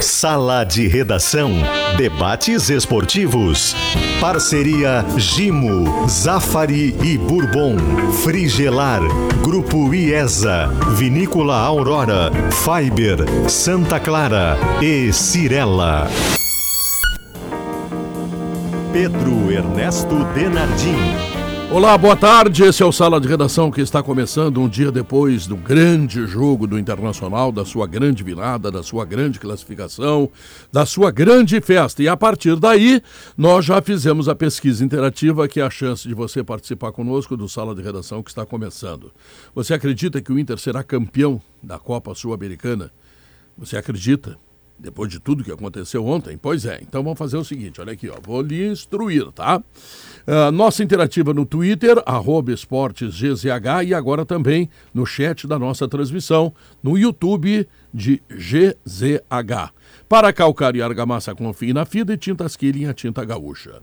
Sala de Redação. Debates esportivos. Parceria Gimo, Zafari e Bourbon. Frigelar. Grupo IESA. Vinícola Aurora. Fiber. Santa Clara. E Cirela. Pedro Ernesto Denardim. Olá, boa tarde. Esse é o Sala de Redação que está começando um dia depois do grande jogo do Internacional, da sua grande virada, da sua grande classificação, da sua grande festa. E a partir daí, nós já fizemos a pesquisa interativa, que é a chance de você participar conosco do Sala de Redação que está começando. Você acredita que o Inter será campeão da Copa Sul-Americana? Você acredita? Depois de tudo que aconteceu ontem? Pois é. Então vamos fazer o seguinte, olha aqui, ó. Vou lhe instruir, tá? Uh, nossa interativa no Twitter, arroba esportesgzh e agora também no chat da nossa transmissão no YouTube de GZH. Para calcar e argamassa, confie na FIDA e tintas Killing, a tinta gaúcha.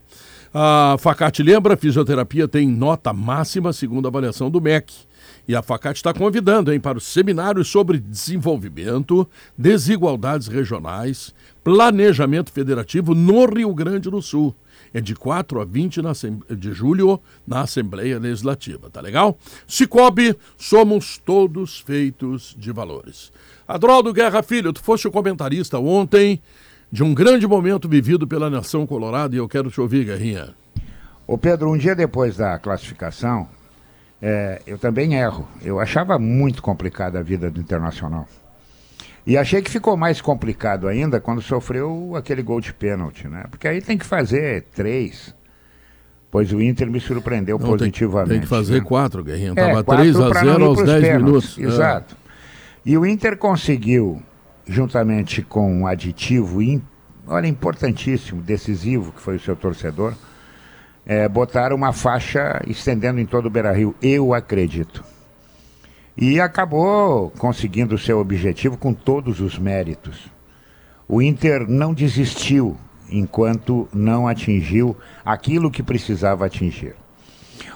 A Facate lembra, fisioterapia tem nota máxima segundo a avaliação do MEC. E a Facate está convidando hein, para o seminário sobre desenvolvimento, desigualdades regionais, planejamento federativo no Rio Grande do Sul é de 4 a 20 na, de julho na Assembleia Legislativa, tá legal? Cicobi, somos todos feitos de valores. Adroaldo Guerra Filho, tu foste o comentarista ontem de um grande momento vivido pela nação colorada e eu quero te ouvir, Guerrinha. Ô Pedro, um dia depois da classificação, é, eu também erro. Eu achava muito complicada a vida do Internacional. E achei que ficou mais complicado ainda quando sofreu aquele gol de pênalti, né? Porque aí tem que fazer três. Pois o Inter me surpreendeu Não, positivamente. Tem, tem que fazer né? quatro, Guerrinha. Estava é, 3 a 0 aos 10 pênaltis. minutos. É. Exato. É. E o Inter conseguiu, juntamente com um aditivo, olha, importantíssimo, decisivo, que foi o seu torcedor, é, botar uma faixa estendendo em todo o Beira Rio. Eu acredito e acabou conseguindo o seu objetivo com todos os méritos. O Inter não desistiu enquanto não atingiu aquilo que precisava atingir.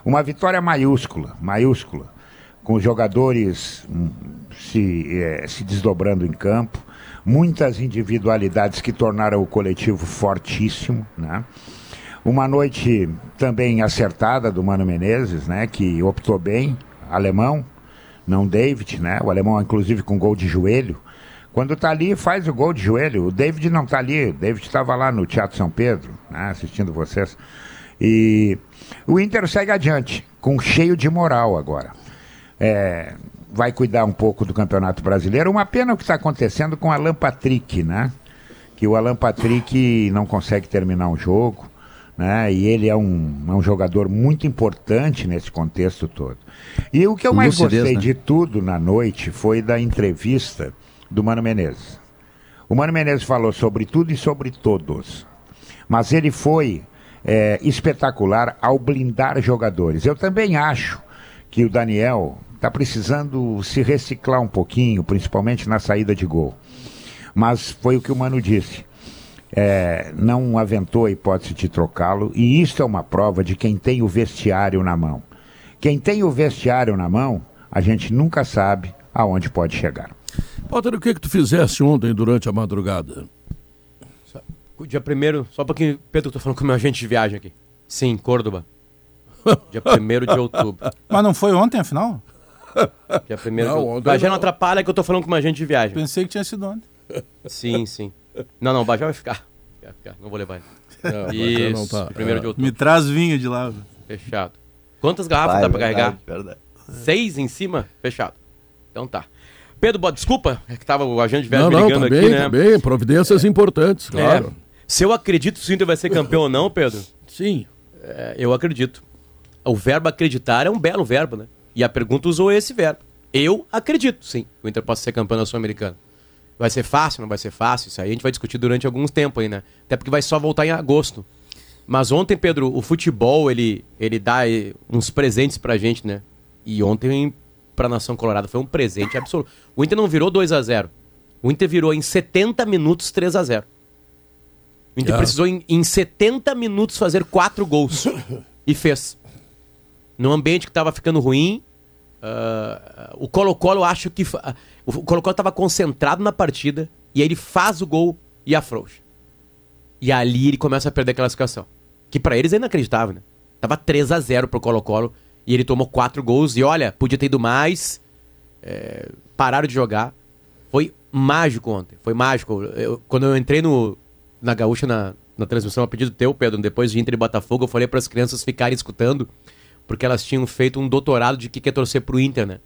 Uma vitória maiúscula, maiúscula, com jogadores hum, se, é, se desdobrando em campo, muitas individualidades que tornaram o coletivo fortíssimo, né? Uma noite também acertada do Mano Menezes, né, que optou bem, alemão, não David, né? O alemão, inclusive, com gol de joelho. Quando tá ali, faz o gol de joelho. O David não tá ali. O David estava lá no Teatro São Pedro, né? assistindo vocês. E o Inter segue adiante, com cheio de moral agora. É, vai cuidar um pouco do Campeonato Brasileiro. Uma pena o que está acontecendo com o Alan Patrick, né? Que o Alan Patrick não consegue terminar um jogo, né? E ele é um, é um jogador muito importante nesse contexto todo. E o que eu mais Lucidez, gostei né? de tudo na noite foi da entrevista do Mano Menezes. O Mano Menezes falou sobre tudo e sobre todos. Mas ele foi é, espetacular ao blindar jogadores. Eu também acho que o Daniel está precisando se reciclar um pouquinho, principalmente na saída de gol. Mas foi o que o Mano disse. É, não aventou a hipótese de trocá-lo, e isso é uma prova de quem tem o vestiário na mão. Quem tem o vestiário na mão, a gente nunca sabe aonde pode chegar. Potter, o que que tu fizesse ontem durante a madrugada? Dia primeiro, só um pouquinho, Pedro, eu tô falando com o meu agente de viagem aqui. Sim, Córdoba. Dia 1 de outubro. Mas não foi ontem, afinal? Dia 1 de outubro. Mas já não atrapalha que eu tô falando com o meu agente de viagem. Pensei que tinha sido ontem. Sim, sim. Não, não, o Bajé vai ficar. Vai ficar. Não vou levar ele. Não, Isso, não tá. primeiro é. de outubro. Me traz vinho de lá. Fechado. Quantas garrafas Vai, dá pra verdade, carregar? Verdade. Seis em cima? Fechado. Então tá. Pedro, desculpa, é que tava o agente de viagem não, brigando não, tá aqui, né? Tá bem, providências é. importantes, claro. É. Se eu acredito que o Inter vai ser campeão ou não, Pedro? Sim. É, eu acredito. O verbo acreditar é um belo verbo, né? E a pergunta usou esse verbo. Eu acredito, sim, que o Inter possa ser campeão da Sul-Americana. Vai ser fácil, não vai ser fácil? Isso aí a gente vai discutir durante alguns tempos aí, né? Até porque vai só voltar em agosto. Mas ontem, Pedro, o futebol, ele, ele dá eh, uns presentes pra gente, né? E ontem, pra Nação Colorada, foi um presente absoluto. O Inter não virou 2 a 0 O Inter virou em 70 minutos 3 a 0 O Inter precisou, em, em 70 minutos, fazer quatro gols. e fez. Num ambiente que tava ficando ruim, uh, o Colo-Colo, acho que... Uh, o Colo-Colo tava concentrado na partida, e aí ele faz o gol e afrouxa. E ali ele começa a perder a classificação. Que para eles é inacreditável, né? Tava 3 a 0 pro Colo-Colo e ele tomou quatro gols. E olha, podia ter ido mais. É, pararam de jogar. Foi mágico ontem. Foi mágico. Eu, quando eu entrei no, na Gaúcha na, na transmissão a pedido teu, Pedro, depois de Inter e Botafogo, eu falei para as crianças ficarem escutando, porque elas tinham feito um doutorado de que quer torcer pro Inter, né?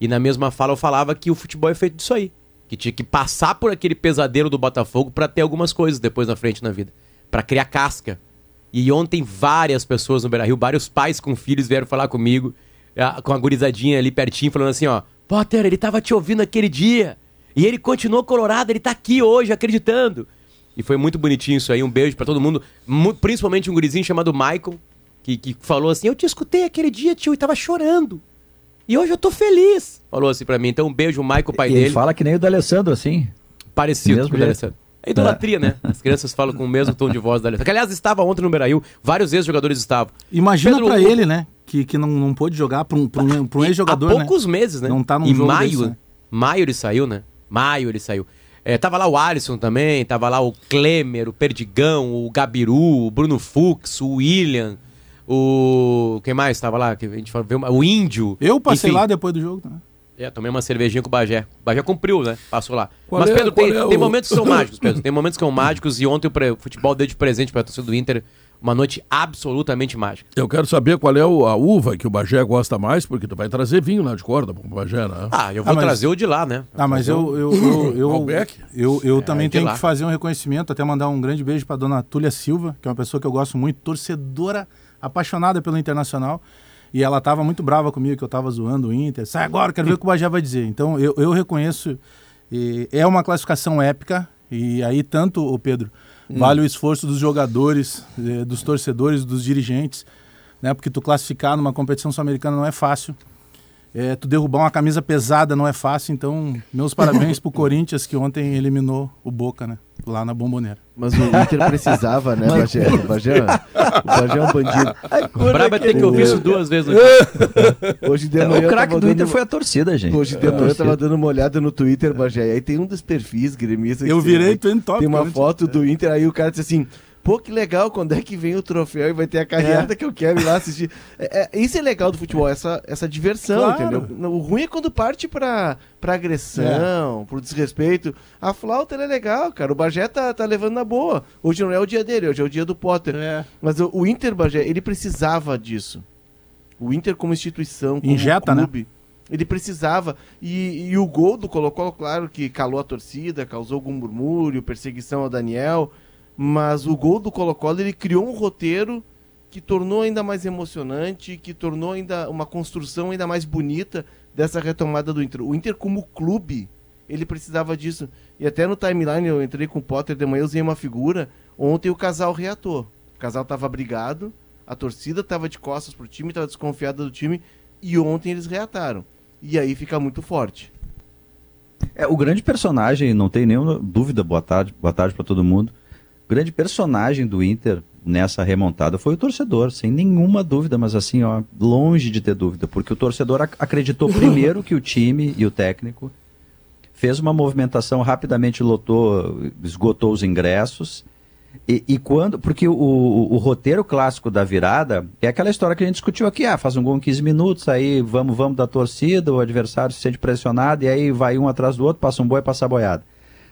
E na mesma fala eu falava que o futebol é feito disso aí. Que tinha que passar por aquele pesadelo do Botafogo para ter algumas coisas depois na frente na vida. para criar casca. E ontem várias pessoas no Beira-Rio, vários pais com filhos vieram falar comigo, com a gurizadinha ali pertinho, falando assim, ó, Potter, ele tava te ouvindo aquele dia. E ele continuou colorado, ele tá aqui hoje acreditando. E foi muito bonitinho isso aí. Um beijo para todo mundo, principalmente um gurizinho chamado Michael, que, que falou assim: Eu te escutei aquele dia, tio, e tava chorando. E hoje eu tô feliz. Falou assim pra mim. Então, um beijo, Michael, pai e dele. Ele fala que nem o do Alessandro, assim. Parecido Mesmo com o do Alessandro. É idolatria, é. né? As crianças falam com o mesmo tom de voz da Alessandro. Que, aliás, estava ontem no Beirail, vários ex-jogadores estavam. Imagina Pedro, pra ele, né? Que, que não, não pôde jogar pra um, pra um, pra um ex-jogador. Há poucos né? meses, né? Não tá num em jogo maio, desse, né? maio ele saiu, né? Maio ele saiu. É, tava lá o Alisson também, tava lá o Klemer, o Perdigão, o Gabiru, o Bruno Fux, o William, o. Quem mais tava lá? Que a gente viu, o Índio. Eu passei Enfim. lá depois do jogo também. É, tomei uma cervejinha com o Bagé. O Bagé cumpriu, né? Passou lá. Qual Mas, é, Pedro, tem, é tem, momentos que são mágicos, Pedro. Tem momentos que são mágicos e ontem o futebol deu de presente para a torcida do Inter uma noite absolutamente mágica. Eu quero saber qual é a uva que o Bagé gosta mais, porque tu vai trazer vinho lá de corda pro Bagé, né? Ah, eu vou ah, mas... trazer o de lá, né? Ah, mas eu eu eu eu, eu, eu é, também tenho lá. que fazer um reconhecimento, até mandar um grande beijo para dona Túlia Silva, que é uma pessoa que eu gosto muito, torcedora apaixonada pelo Internacional. E ela estava muito brava comigo, que eu estava zoando o Inter. Sai agora, quero ver o que o Bagé vai dizer. Então, eu, eu reconheço. é uma classificação épica. E aí, tanto, o Pedro, hum. vale o esforço dos jogadores, eh, dos torcedores, dos dirigentes. Né? Porque tu classificar numa competição sul-americana não é fácil. É, tu derrubar uma camisa pesada não é fácil, então meus parabéns pro Corinthians que ontem eliminou o Boca, né? Lá na Bomboneira. Mas o Inter precisava, né, Bagé? O Bagé, o Bagé é um bandido. O Brabo é ter que ouvir isso duas vezes no Hoje de manhã. O craque do Inter foi a torcida, gente. Hoje de manhã eu tava dando uma olhada no Twitter, Bagé. Aí tem um dos perfis gremistas. Eu virei tem, top. Tem uma foto do Inter, aí o cara disse assim: pô, que legal, quando é que vem o troféu e vai ter a carreada é. que eu quero ir lá assistir. É, é, isso é legal do futebol, essa, essa diversão, claro. entendeu? O ruim é quando parte pra, pra agressão, é. pro desrespeito. A flauta é legal, cara. O Bagé tá, tá levando na boa. Hoje não é o dia dele, hoje é o dia do Potter. É. Mas o, o Inter, Bagé, ele precisava disso. O Inter como instituição, como Injeta, né? clube. Né? Ele precisava. E, e o gol do Colo-Colo, claro que calou a torcida, causou algum murmúrio, perseguição ao Daniel. Mas o gol do Colo-Colo ele criou um roteiro que tornou ainda mais emocionante, que tornou ainda uma construção ainda mais bonita dessa retomada do Inter. O Inter como clube, ele precisava disso. E até no timeline eu entrei com o Potter de manhã, eu usei uma figura. Ontem o casal reatou. O casal estava brigado, a torcida estava de costas pro time, estava desconfiada do time, e ontem eles reataram. E aí fica muito forte. É, o grande personagem, não tem nenhuma dúvida, boa tarde, boa tarde para todo mundo grande personagem do Inter nessa remontada foi o torcedor, sem nenhuma dúvida, mas assim, ó, longe de ter dúvida, porque o torcedor ac acreditou primeiro que o time e o técnico fez uma movimentação rapidamente lotou, esgotou os ingressos. E, e quando. Porque o, o, o, roteiro clássico da virada é aquela história que a gente discutiu aqui: ah, faz um gol em 15 minutos, aí vamos, vamos da torcida, o adversário se sente pressionado, e aí vai um atrás do outro, passa um boi e passa a boiada.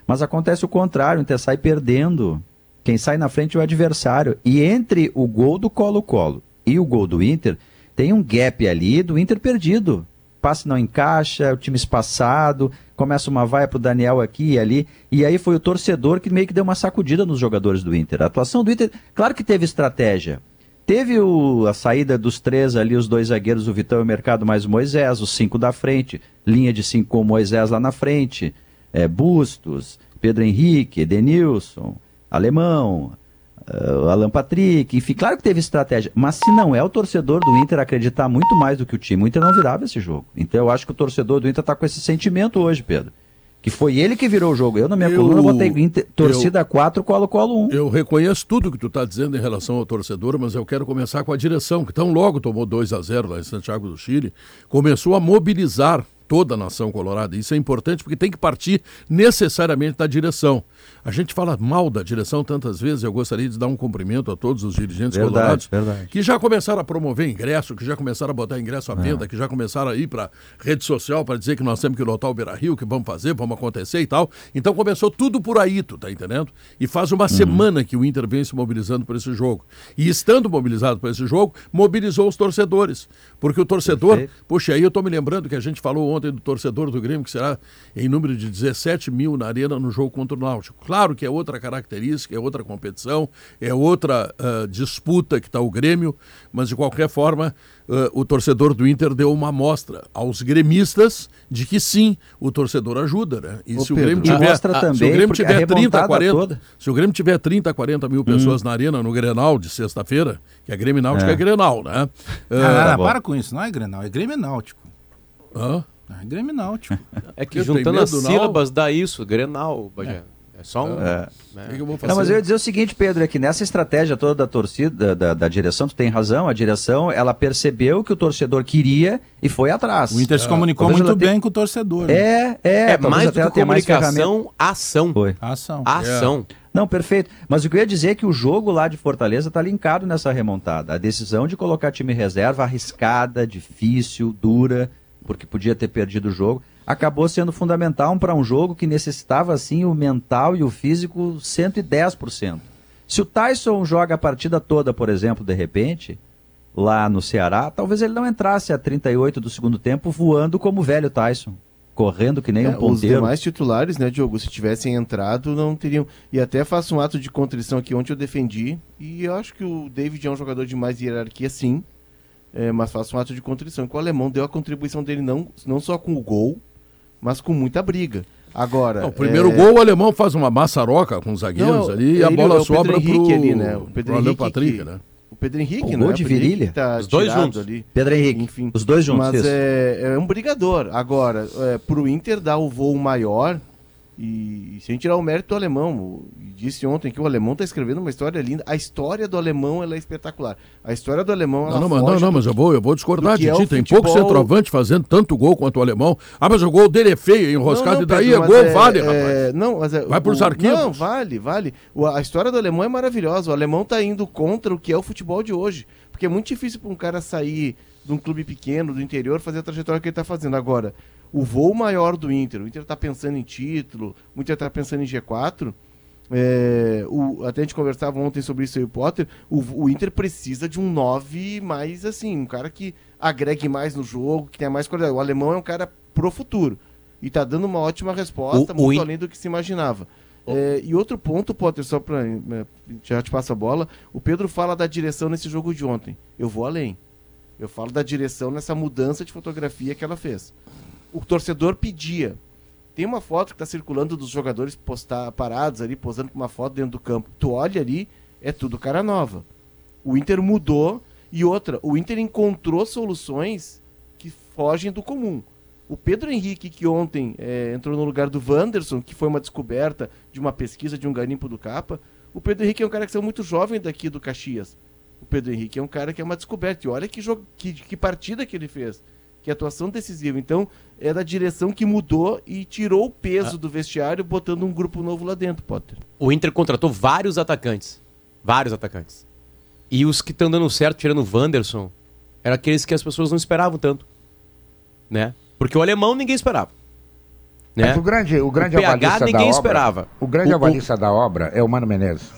Mas acontece o contrário, o Inter sai perdendo quem sai na frente é o adversário. E entre o gol do Colo-Colo e o gol do Inter, tem um gap ali do Inter perdido. Passe não encaixa, o time espaçado, começa uma vaia pro Daniel aqui e ali. E aí foi o torcedor que meio que deu uma sacudida nos jogadores do Inter. A atuação do Inter, claro que teve estratégia. Teve o, a saída dos três ali, os dois zagueiros, o Vitão e o Mercado, mais o Moisés, os cinco da frente, linha de cinco com o Moisés lá na frente, é, Bustos, Pedro Henrique, Edenilson, Alemão, uh, Alan Patrick, enfim, claro que teve estratégia, mas se não é o torcedor do Inter acreditar muito mais do que o time, o Inter não virava esse jogo. Então eu acho que o torcedor do Inter está com esse sentimento hoje, Pedro. Que foi ele que virou o jogo. Eu, na minha eu, coluna, botei Inter, torcida eu, 4, Colo-Colo 1. Eu reconheço tudo que tu está dizendo em relação ao torcedor, mas eu quero começar com a direção, que tão logo tomou 2 a 0 lá em Santiago do Chile, começou a mobilizar toda a nação colorada. Isso é importante porque tem que partir necessariamente da direção. A gente fala mal da direção tantas vezes, eu gostaria de dar um cumprimento a todos os dirigentes verdade, colorados verdade. que já começaram a promover ingresso, que já começaram a botar ingresso à venda, é. que já começaram a ir para rede social para dizer que nós temos que lotar o Beira Rio, que vamos fazer, vamos acontecer e tal. Então começou tudo por aí, tu tá entendendo? E faz uma uhum. semana que o Inter vem se mobilizando por esse jogo. E estando mobilizado por esse jogo, mobilizou os torcedores. Porque o torcedor, Perfeito. poxa, aí eu estou me lembrando que a gente falou ontem do torcedor do Grêmio, que será em número de 17 mil na arena no jogo contra o Náutico. Claro que é outra característica, é outra competição, é outra uh, disputa que está o Grêmio, mas de qualquer forma, uh, o torcedor do Inter deu uma amostra aos gremistas de que sim, o torcedor ajuda, né? E se, o Grêmio tiver, a, também, se o Grêmio tiver 30, 40, toda... se o Grêmio tiver 30, 40 mil pessoas hum. na arena no Grenal de sexta-feira, que é Grêmio Náutico, é, é Grenal, né? Uh, ah, para com isso, não é Grenal, é Grêmio Náutico. Hã? É Grêmio Náutico. É que juntando as sílabas dá isso, Grenal, Bagé. É. É só um. É. Né? Que que eu Não, mas eu ia dizer o seguinte, Pedro, é que nessa estratégia toda da torcida, da, da, direção, tu tem razão, a direção, ela percebeu que o torcedor queria e foi atrás. O Inter se comunicou muito bem tenha... com o torcedor. Né? É, é. É mais do que comunicação, ação. Foi. Ação. Ação. É. Não, perfeito. Mas o que eu ia dizer é que o jogo lá de Fortaleza está linkado nessa remontada. A decisão de colocar time reserva arriscada, difícil, dura, porque podia ter perdido o jogo acabou sendo fundamental para um jogo que necessitava assim o mental e o físico 110%. Se o Tyson joga a partida toda, por exemplo, de repente, lá no Ceará, talvez ele não entrasse a 38 do segundo tempo voando como o velho Tyson. Correndo que nem é, um ponteiro. Os demais titulares, né, Diogo, se tivessem entrado, não teriam. E até faço um ato de contrição aqui, ontem eu defendi. E eu acho que o David é um jogador de mais hierarquia, sim. É, mas faço um ato de contrição. Que o alemão deu a contribuição dele não, não só com o gol, mas com muita briga. Agora. o primeiro é... gol, o alemão faz uma maçaroca com os zagueiros não, ali e a bola é sobra pro, ali, né? o Pedro Henrique, Patrick, que... né? O Pedro Henrique, o gol né? de virilha. Tá os dois juntos. Ali. Pedro Henrique, enfim. Os dois juntos. Mas é, é, um brigador. Agora, é, pro Inter dar o voo maior, e, e sem tirar o mérito do alemão, disse ontem que o alemão está escrevendo uma história linda. A história do alemão é espetacular. A história do alemão ela não, não, não, não, mas eu vou, eu vou discordar de ti. É Tem futebol... pouco centroavante fazendo tanto gol quanto o alemão. Ah, mas o gol dele é feio, enroscado, não, não, e daí Pedro, é gol, é, vale, rapaz. É, não, mas é, Vai para os arquivos. Não, vale, vale. O, a história do alemão é maravilhosa. O alemão está indo contra o que é o futebol de hoje. Porque é muito difícil para um cara sair de um clube pequeno, do interior, fazer a trajetória que ele está fazendo. Agora, o voo maior do Inter, o Inter está pensando em título, o Inter está pensando em G4. É, o, até a gente conversava ontem sobre isso aí, o Potter. O, o, Inter precisa de um 9 mais assim, um cara que agregue mais no jogo, que tenha mais qualidade. O alemão é um cara pro futuro. E está dando uma ótima resposta, o, muito além do que se imaginava. É, e outro ponto, Potter, só para é, já te passo a bola. O Pedro fala da direção nesse jogo de ontem. Eu vou além. Eu falo da direção nessa mudança de fotografia que ela fez o torcedor pedia. Tem uma foto que está circulando dos jogadores postar, parados ali, posando com uma foto dentro do campo. Tu olha ali, é tudo cara nova. O Inter mudou e outra, o Inter encontrou soluções que fogem do comum. O Pedro Henrique, que ontem é, entrou no lugar do Wanderson, que foi uma descoberta de uma pesquisa de um garimpo do Capa, o Pedro Henrique é um cara que é muito jovem daqui do Caxias. O Pedro Henrique é um cara que é uma descoberta. E olha que, que, que partida que ele fez que atuação decisiva. Então, é da direção que mudou e tirou o peso ah. do vestiário, botando um grupo novo lá dentro, Potter. O Inter contratou vários atacantes. Vários atacantes. E os que estão dando certo, tirando o Wanderson, eram aqueles que as pessoas não esperavam tanto. Né? Porque o alemão ninguém esperava. Né? Mas o grande, o grande o PH ninguém obra, esperava. O grande o, avalista o... da obra é o Mano Menezes.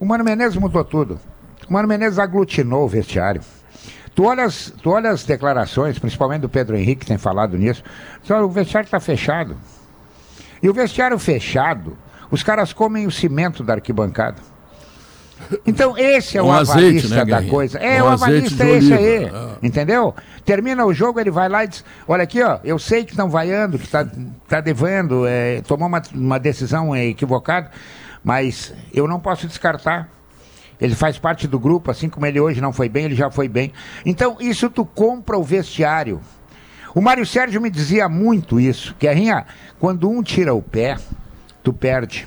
O Mano Menezes mudou tudo. O Mano Menezes aglutinou o vestiário. Tu olhas, tu olha as declarações, principalmente do Pedro Henrique, que tem falado nisso. O vestiário está fechado. E o vestiário fechado, os caras comem o cimento da arquibancada. Então, esse é um o azeite, né, da coisa. É, um o avalista é esse aí. Ah. Entendeu? Termina o jogo, ele vai lá e diz: Olha aqui, ó, eu sei que estão vaiando, que está tá devendo, é, tomou uma, uma decisão equivocada, mas eu não posso descartar. Ele faz parte do grupo, assim como ele hoje não foi bem, ele já foi bem. Então, isso tu compra o vestiário. O Mário Sérgio me dizia muito isso, que Rinha, quando um tira o pé, tu perde.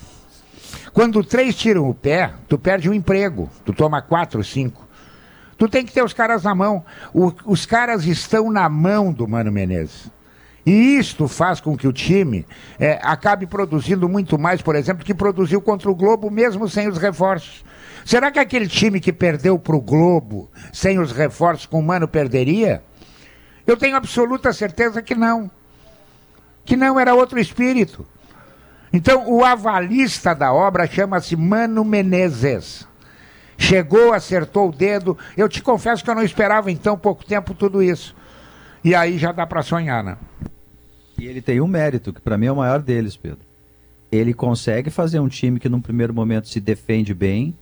Quando três tiram o pé, tu perde o um emprego. Tu toma quatro, cinco. Tu tem que ter os caras na mão. O, os caras estão na mão do Mano Menezes. E isto faz com que o time é, acabe produzindo muito mais, por exemplo, que produziu contra o Globo, mesmo sem os reforços. Será que aquele time que perdeu para o Globo, sem os reforços, com o Mano, perderia? Eu tenho absoluta certeza que não. Que não era outro espírito. Então, o avalista da obra chama-se Mano Menezes. Chegou, acertou o dedo. Eu te confesso que eu não esperava em tão pouco tempo tudo isso. E aí já dá para sonhar, né? E ele tem um mérito, que para mim é o maior deles, Pedro. Ele consegue fazer um time que num primeiro momento se defende bem,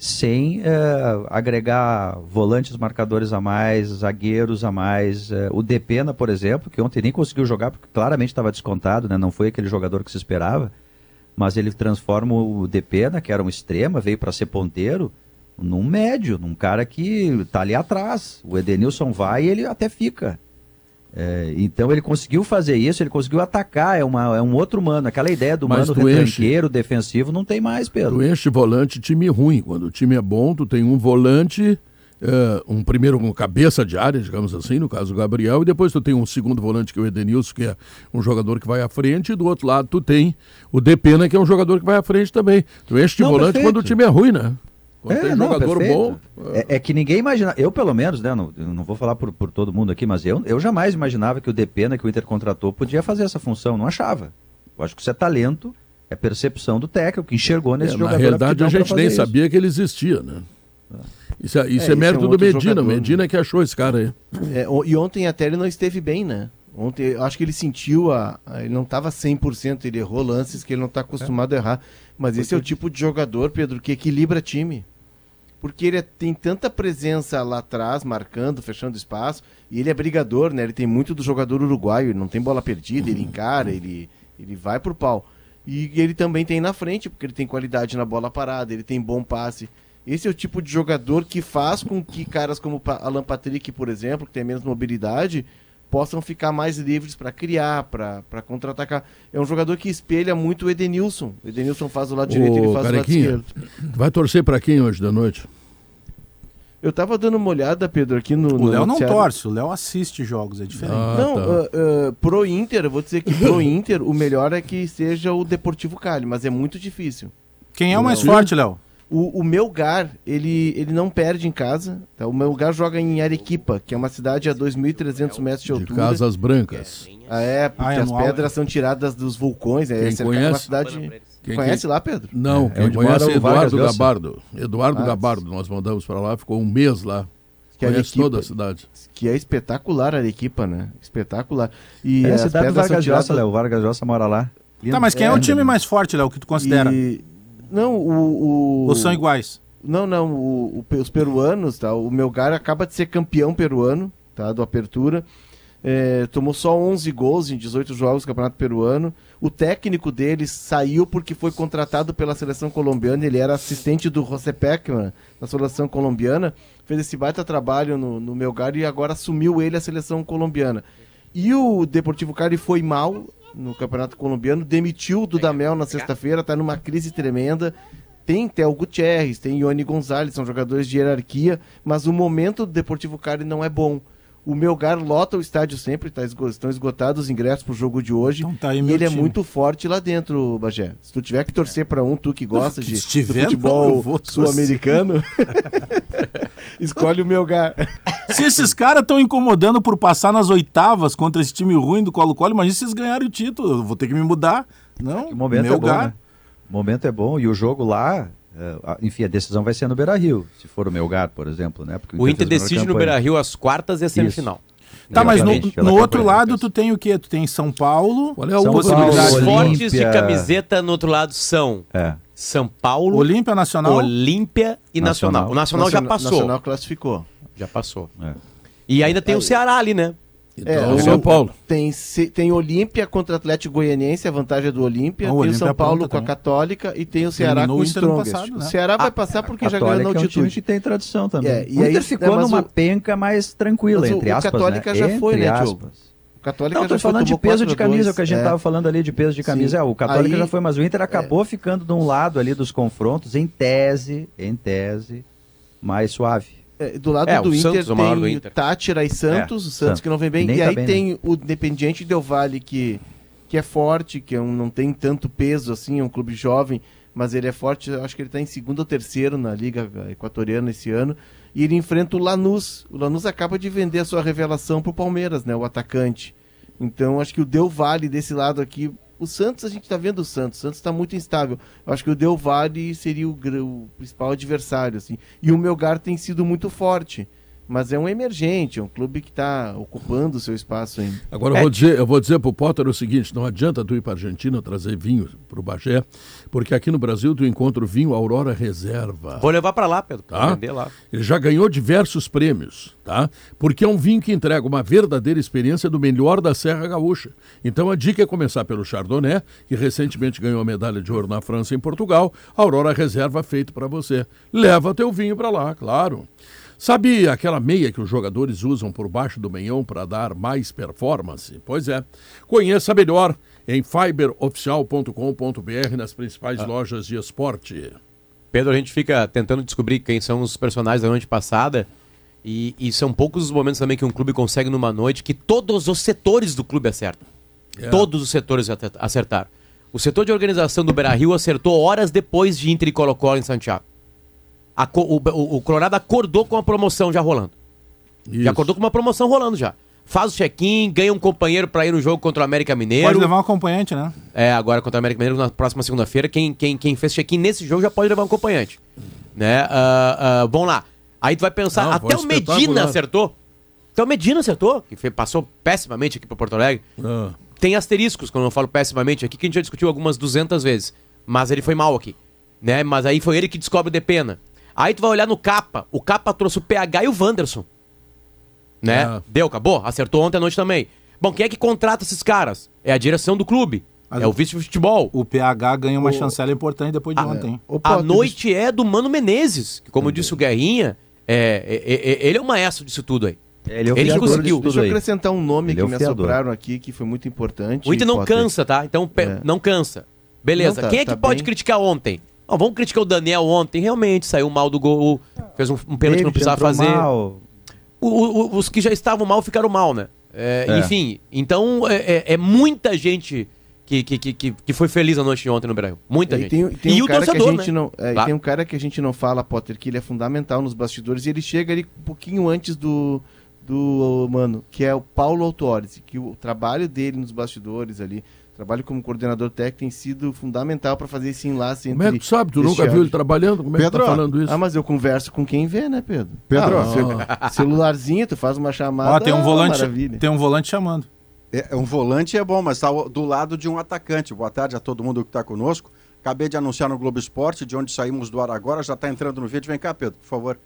sem uh, agregar volantes marcadores a mais, zagueiros a mais. Uh, o Depena, por exemplo, que ontem nem conseguiu jogar porque claramente estava descontado, né? não foi aquele jogador que se esperava, mas ele transforma o Depena, que era um extrema, veio para ser ponteiro, num médio, num cara que está ali atrás. O Edenilson vai e ele até fica. É, então ele conseguiu fazer isso, ele conseguiu atacar, é, uma, é um outro mano. Aquela ideia do Mas mano retranqueiro, defensivo, não tem mais, Pedro. Tu enche volante time ruim. Quando o time é bom, tu tem um volante, é, um primeiro com cabeça de área, digamos assim, no caso o Gabriel, e depois tu tem um segundo volante, que é o Edenilson, que é um jogador que vai à frente, e do outro lado tu tem o Depena, que é um jogador que vai à frente também. Tu enche de não, volante perfeito. quando o time é ruim, né? Quando é, tem não, jogador perfeito. bom. É, é, que ninguém imagina. Eu, pelo menos, né? Não, não vou falar por, por todo mundo aqui, mas eu, eu jamais imaginava que o Depena, que o Inter contratou, podia fazer essa função. Não achava. Eu acho que isso é talento, é percepção do técnico que enchorgou nesse é, jogador. Na realidade, a gente nem isso. sabia que ele existia, né? Isso é, isso é, é mérito é um do Medina. Jogador, Medina que achou esse cara aí. É, e ontem até ele não esteve bem, né? Ontem eu acho que ele sentiu a. Ele não estava 100%, ele errou lances que ele não está acostumado a errar. Mas esse é o tipo de jogador, Pedro, que equilibra time porque ele é, tem tanta presença lá atrás, marcando, fechando espaço, e ele é brigador, né? Ele tem muito do jogador uruguaio, ele não tem bola perdida, ele encara, ele, ele vai pro pau. E ele também tem na frente, porque ele tem qualidade na bola parada, ele tem bom passe. Esse é o tipo de jogador que faz com que caras como Alan Patrick, por exemplo, que tem menos mobilidade, possam ficar mais livres para criar, para contra-atacar. É um jogador que espelha muito o Edenilson. O Edenilson faz o lado direito, ele faz o lado esquerdo. Vai torcer para quem hoje da noite? Eu tava dando uma olhada, Pedro, aqui no. O Léo não torce, o Léo assiste jogos, é diferente. Ah, não, tá. uh, uh, pro Inter, eu vou dizer que pro Inter, o melhor é que seja o Deportivo Cali, mas é muito difícil. Quem é o mais forte, Léo? O, o Melgar, ele, ele não perde em casa. Tá? O Melgar joga em Arequipa, que é uma cidade a 2.300 metros de altura. De Casas Brancas. Ah, é, porque ah, é as pedras são tiradas dos vulcões. É, Quem conhece? uma cidade... Quem, conhece quem... lá, Pedro? Não, é, quem conhece é Eduardo Gabardo. Eduardo ah, Gabardo, nós mandamos para lá, ficou um mês lá. Que conhece Arequipa, toda a cidade. Que é espetacular Arequipa, né? Espetacular. E é a cidade do Vargas Llosa, Léo. O Vargas Llosa mora lá. Tá, mas quem é, é o time mais forte, Léo, que tu considera? E... Não, o, o... Ou são iguais? Não, não. O, o, os peruanos, tá? O Melgar acaba de ser campeão peruano, tá? Do Apertura. É, tomou só 11 gols em 18 jogos do Campeonato Peruano. O técnico deles saiu porque foi contratado pela seleção colombiana. Ele era assistente do José Peckman na seleção colombiana. Fez esse baita trabalho no, no Melgar e agora assumiu ele a seleção colombiana. E o Deportivo Cali foi mal no Campeonato Colombiano, demitiu o Dudamel na sexta-feira, está numa crise tremenda. Tem Theo Gutierrez, tem Ione Gonzalez, são jogadores de hierarquia, mas o momento do Deportivo Cali não é bom. O Melgar lota o estádio sempre, tá esgo estão esgotados os ingressos pro jogo de hoje. Então tá aí, e ele é time. é muito forte lá dentro, Bagé. Se tu tiver que torcer para um, tu que gosta de futebol sul-americano, escolhe o Melgar. Se esses caras estão incomodando por passar nas oitavas contra esse time ruim do Colo-Colo, imagina se eles ganharem o título. Eu vou ter que me mudar. Não, o momento Melgar. é bom, né? O momento é bom e o jogo lá, enfim, a decisão vai ser no Beira Rio, se for o Melgar, por exemplo, né? Porque o, o Inter decide no Beira Rio as quartas e a semifinal. Tá, mas no, no outro lado tu tem o quê? Tu tem São Paulo. Qual é a possibilidade? Os fortes de camiseta no outro lado são é. São Paulo, Olímpia Nacional, Olímpia e Nacional. Nacional. O Nacional, Nacional já passou. Nacional classificou. Já passou. É. E ainda tem o Ceará ali, né? Então, é, o São Paulo. Tem, tem Olímpia contra o Atlético Goianiense, a vantagem é do Olímpia. tem o São Paulo com a Católica e tem o Ceará com o Strongest. Passado, né? O Ceará vai passar porque já ganhou na altitude. É um time que tem tradição também. É, e o Inter ficou é, numa o... penca mais tranquila, entre aspas. O Católica né? já foi, entre né, Diogo? O Católica não, já falando de peso de camisa, o que a gente estava é. falando ali de peso de camisa. É, o Católica Aí, já foi, mas o Inter acabou é. ficando de um lado ali dos confrontos, em tese, em tese, mais suave É, do lado é, do, Inter Santos, tem do Inter. Tátira e Santos, é, o Santos, Santos, que não vem bem. E, tá aí bem, tem né? o Independiente Del Valle, que, que é forte, que é um, não tem tanto peso assim, é um clube jovem, mas ele é forte. Acho que ele está em segundo ou terceiro na Liga Equatoriana esse ano. E ele enfrenta o Lanús. O Lanús acaba de vender a sua revelação para o Palmeiras, né? O atacante. Então acho que o Del Valle desse lado aqui o Santos, a gente está vendo o Santos. O Santos está muito instável. Eu acho que o Del Valle seria o, o, principal adversário. Assim. E o Melgar tem sido muito forte. Mas é um emergente, é um clube que está ocupando o seu espaço ainda. Agora, eu vou dizer, eu vou dizer para o Potter o seguinte: não adianta tu ir para a Argentina trazer vinho para o Bagé, porque aqui no Brasil tu encontra o vinho Aurora Reserva. Vou levar para lá, Pedro. Tá? Vender lá. Ele já ganhou diversos prêmios, tá? Porque é um vinho que entrega uma verdadeira experiência do melhor da Serra Gaúcha. Então a dica é começar pelo Chardonnay, que recentemente ganhou a medalha de ouro na França e em Portugal. Aurora Reserva feito para você. Leva teu vinho para lá, claro. Sabe aquela meia que os jogadores usam por baixo do meião para dar mais performance? Pois é. Conheça melhor em fiberoficial.com.br nas principais ah. lojas de esporte. Pedro, a gente fica tentando descobrir quem são os personagens da noite passada. E, e, são poucos os momentos também que um clube consegue numa noite que todos os setores do clube acertam. É. Todos os setores acertaram. O setor de organização do Beira Rio acertou horas depois de Inter e Colo-Colo em Santiago. A, o, o, o, Colorado acordou com a promoção já rolando. Isso. Já acordou com uma promoção rolando já. Faz o check-in, ganha um companheiro para ir no jogo contra o América Mineiro. Pode levar um acompanhante, né? É, agora contra o América Mineiro na próxima segunda-feira. Quem, quem, quem fez check-in nesse jogo já pode levar um acompanhante. Né? Uh, uh, vamos lá. Aí tu vai pensar, Não, até o Medina acertou. Até o Medina acertou, que foi, passou pessimamente aqui para Porto Alegre. Ah. Tem asteriscos quando eu falo pessimamente aqui, que a gente já discutiu algumas 200 vezes. Mas ele foi mal aqui. Né? Mas aí foi ele que descobre o Depena. Aí tu vai olhar no capa. O capa trouxe o PH e o Wanderson. Né? É. Deu, acabou? Acertou ontem à noite também. Bom, quem é que contrata esses caras? É a direção do clube. Mas é o vice de futebol. O PH ganha uma o... chancela importante depois de a, ontem. A noite é do Mano Menezes, que como disse o Guerrinha, é, é, é, ele é o maestro disso tudo aí. Ele, é ele conseguiu. Deixa eu acrescentar um nome ele é que é me assopraram aqui, que foi muito importante. O Inter não Potter. cansa, tá? Então, é. não cansa. Beleza. Não, tá, Quem é que tá pode bem. criticar ontem? Oh, vamos criticar o Daniel ontem, realmente saiu mal do gol, fez um, um pênalti que não precisava fazer. O, o, os que já estavam mal ficaram mal, né? É, é. Enfim, então é, é, é muita gente que, que, que, que foi feliz a noite de ontem no Brasil. Muita e gente. Tem, tem e um o cara torcedor, que a gente né? não, é, claro. Tem um cara que a gente não fala, Potter, que ele é fundamental nos bastidores e ele chega ali um pouquinho antes do, do mano, que é o Paulo Autori, que o trabalho dele nos bastidores ali trabalho como coordenador técnico tem sido fundamental para fazer esse enlace entre. Como é que tu sabe? Tu nunca viu ele trabalhando? Como é Pedro, que tá falando isso? Ah, mas eu converso com quem vê, né, Pedro? Pedro, ah, celularzinho, tu faz uma chamada. Ó, tem um volante, maravilha. tem um volante chamando. É, um volante é bom, mas está do lado de um atacante. Boa tarde a todo mundo que está conosco. Acabei de anunciar no Globo Esporte, de onde saímos do ar agora, já está entrando no vídeo. Vem cá, Pedro, por favor.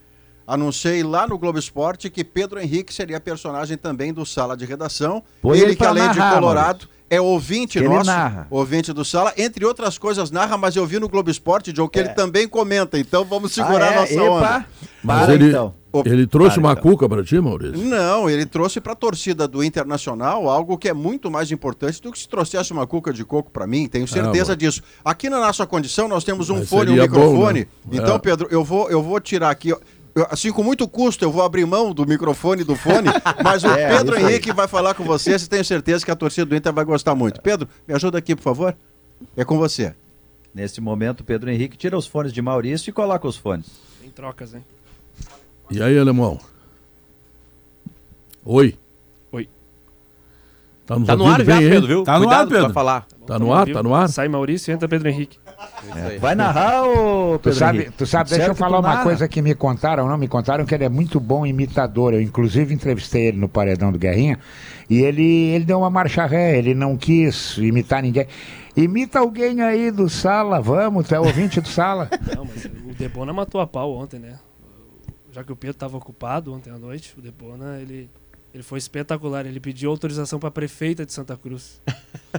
Anunciei lá no Globo Esporte que Pedro Henrique seria personagem também do Sala de Redação. Põe ele que, além narrar, de Colorado, é ouvinte ele nosso, narra. ouvinte do Sala, entre outras coisas narra, mas eu vi no Globo Esporte, Joe, que é. ele também comenta, então vamos segurar ah, é? nossa Epa. onda. Mas ele, então. ele trouxe Para, uma então. cuca para ti, Maurício? Não, ele trouxe para a torcida do Internacional algo que é muito mais importante do que se trouxesse uma cuca de coco para mim, tenho certeza ah, disso. Aqui na nossa condição nós temos um mas fone, um microfone. Bom, né? Então, é. Pedro, eu vou, eu vou tirar aqui assim, com muito custo, eu vou abrir mão do microfone e do fone, mas o é, Pedro Henrique vai falar com vocês e tenho certeza que a torcida do Inter vai gostar muito. Pedro, me ajuda aqui, por favor. É com você. Nesse momento, Pedro Henrique tira os fones de Maurício e coloca os fones. Tem trocas, hein? E aí, alemão? Oi. Oi. Tá, tá no ar já, Pedro, viu? Tá no ar, Pedro. falar. Tá no ar, tá no ar? Sai Maurício e entra Pedro Henrique. É. Vai narrar, ô Pedro tu sabe, Henrique. Tu sabe, deixa eu falar uma coisa que me contaram, não? Me contaram que ele é muito bom imitador. Eu, inclusive, entrevistei ele no Paredão do Guerrinha e ele, ele deu uma marcha ré, ele não quis imitar ninguém. Imita alguém aí do Sala, vamos, tu é ouvinte do Sala. Não, mas o Debona matou a pau ontem, né? Já que o Pedro estava ocupado ontem à noite, o Debona, ele ele foi espetacular. Ele pediu autorização para a prefeita de Santa Cruz.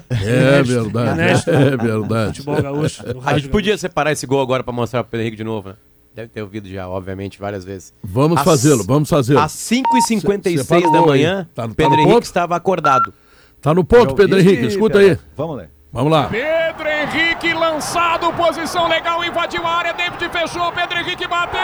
É verdade. É verdade. Futebol gaúcho. A gente podia separar esse gol agora para mostrar para o Pedro Henrique de novo, né? Deve ter ouvido já, obviamente, várias vezes. Vamos fazê-lo, vamos fazê-lo. Às 5h56 da manhã, tá, tá Pedro Henrique ponto? estava acordado. Tá no ponto, Pedro Henrique, escuta aí. Vamos ler. Vamos lá. Pedro Henrique lançado, posição legal, invadiu a área, David fechou, Pedro Henrique bateu!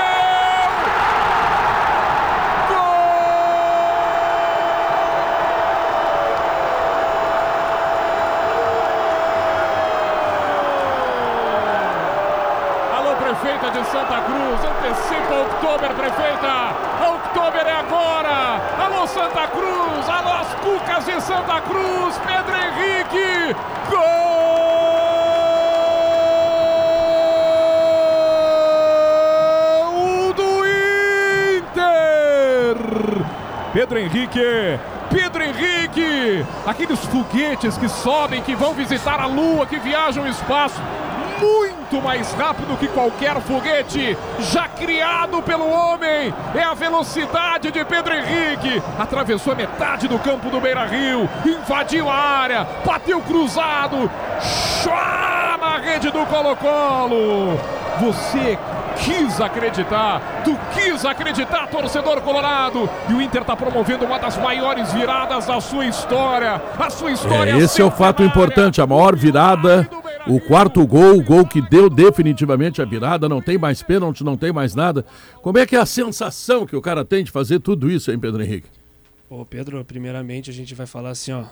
Santa Cruz. Antecipa Oktober, prefeita. Oktober é agora. Alô, Santa Cruz. Alô, as Cucas de Santa Cruz. Pedro Henrique. Gol do Inter. Pedro Henrique Pedro Henrique, aqueles foguetes que sobem, que vão visitar a Lua, que viajam o espaço, muito mais rápido que qualquer foguete já criado pelo homem. É a velocidade de Pedro Henrique. Atravessou metade do campo do Beira Rio, invadiu a área, bateu cruzado, chá na rede do Colo-Colo. Você quis acreditar, tu quis acreditar, torcedor colorado. E o Inter está promovendo uma das maiores viradas da sua história. A sua história. É, esse é o fato importante, a maior virada. O quarto gol, o gol que deu definitivamente a virada, não tem mais pênalti, não tem mais nada. Como é que é a sensação que o cara tem de fazer tudo isso, hein, Pedro Henrique? Ô, Pedro, primeiramente a gente vai falar assim, ó.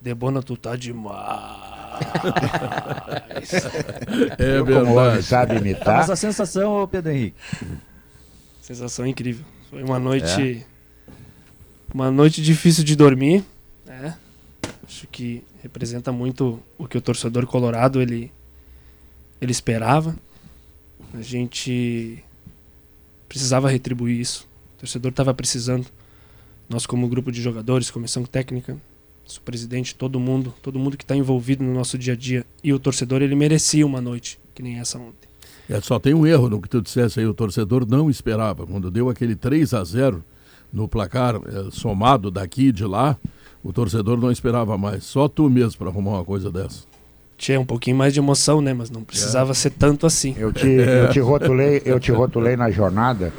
Debona, tu tá demais. é verdade. sabe imitar. Mas a sensação, ô Pedro Henrique? Sensação incrível. Foi uma noite. É. Uma noite difícil de dormir. Né? Acho que representa muito o que o torcedor colorado ele, ele esperava. A gente precisava retribuir isso. O torcedor estava precisando. Nós, como grupo de jogadores, comissão técnica, o presidente, todo mundo, todo mundo que está envolvido no nosso dia a dia e o torcedor, ele merecia uma noite que nem essa ontem. É, só tem um erro no que tu dissesse aí, o torcedor não esperava. Quando deu aquele 3 a 0 no placar é, somado daqui e de lá, o torcedor não esperava mais. Só tu mesmo para arrumar uma coisa dessa. Tinha um pouquinho mais de emoção, né? Mas não precisava é. ser tanto assim. Eu te, eu te rotulei, eu te rotulei na jornada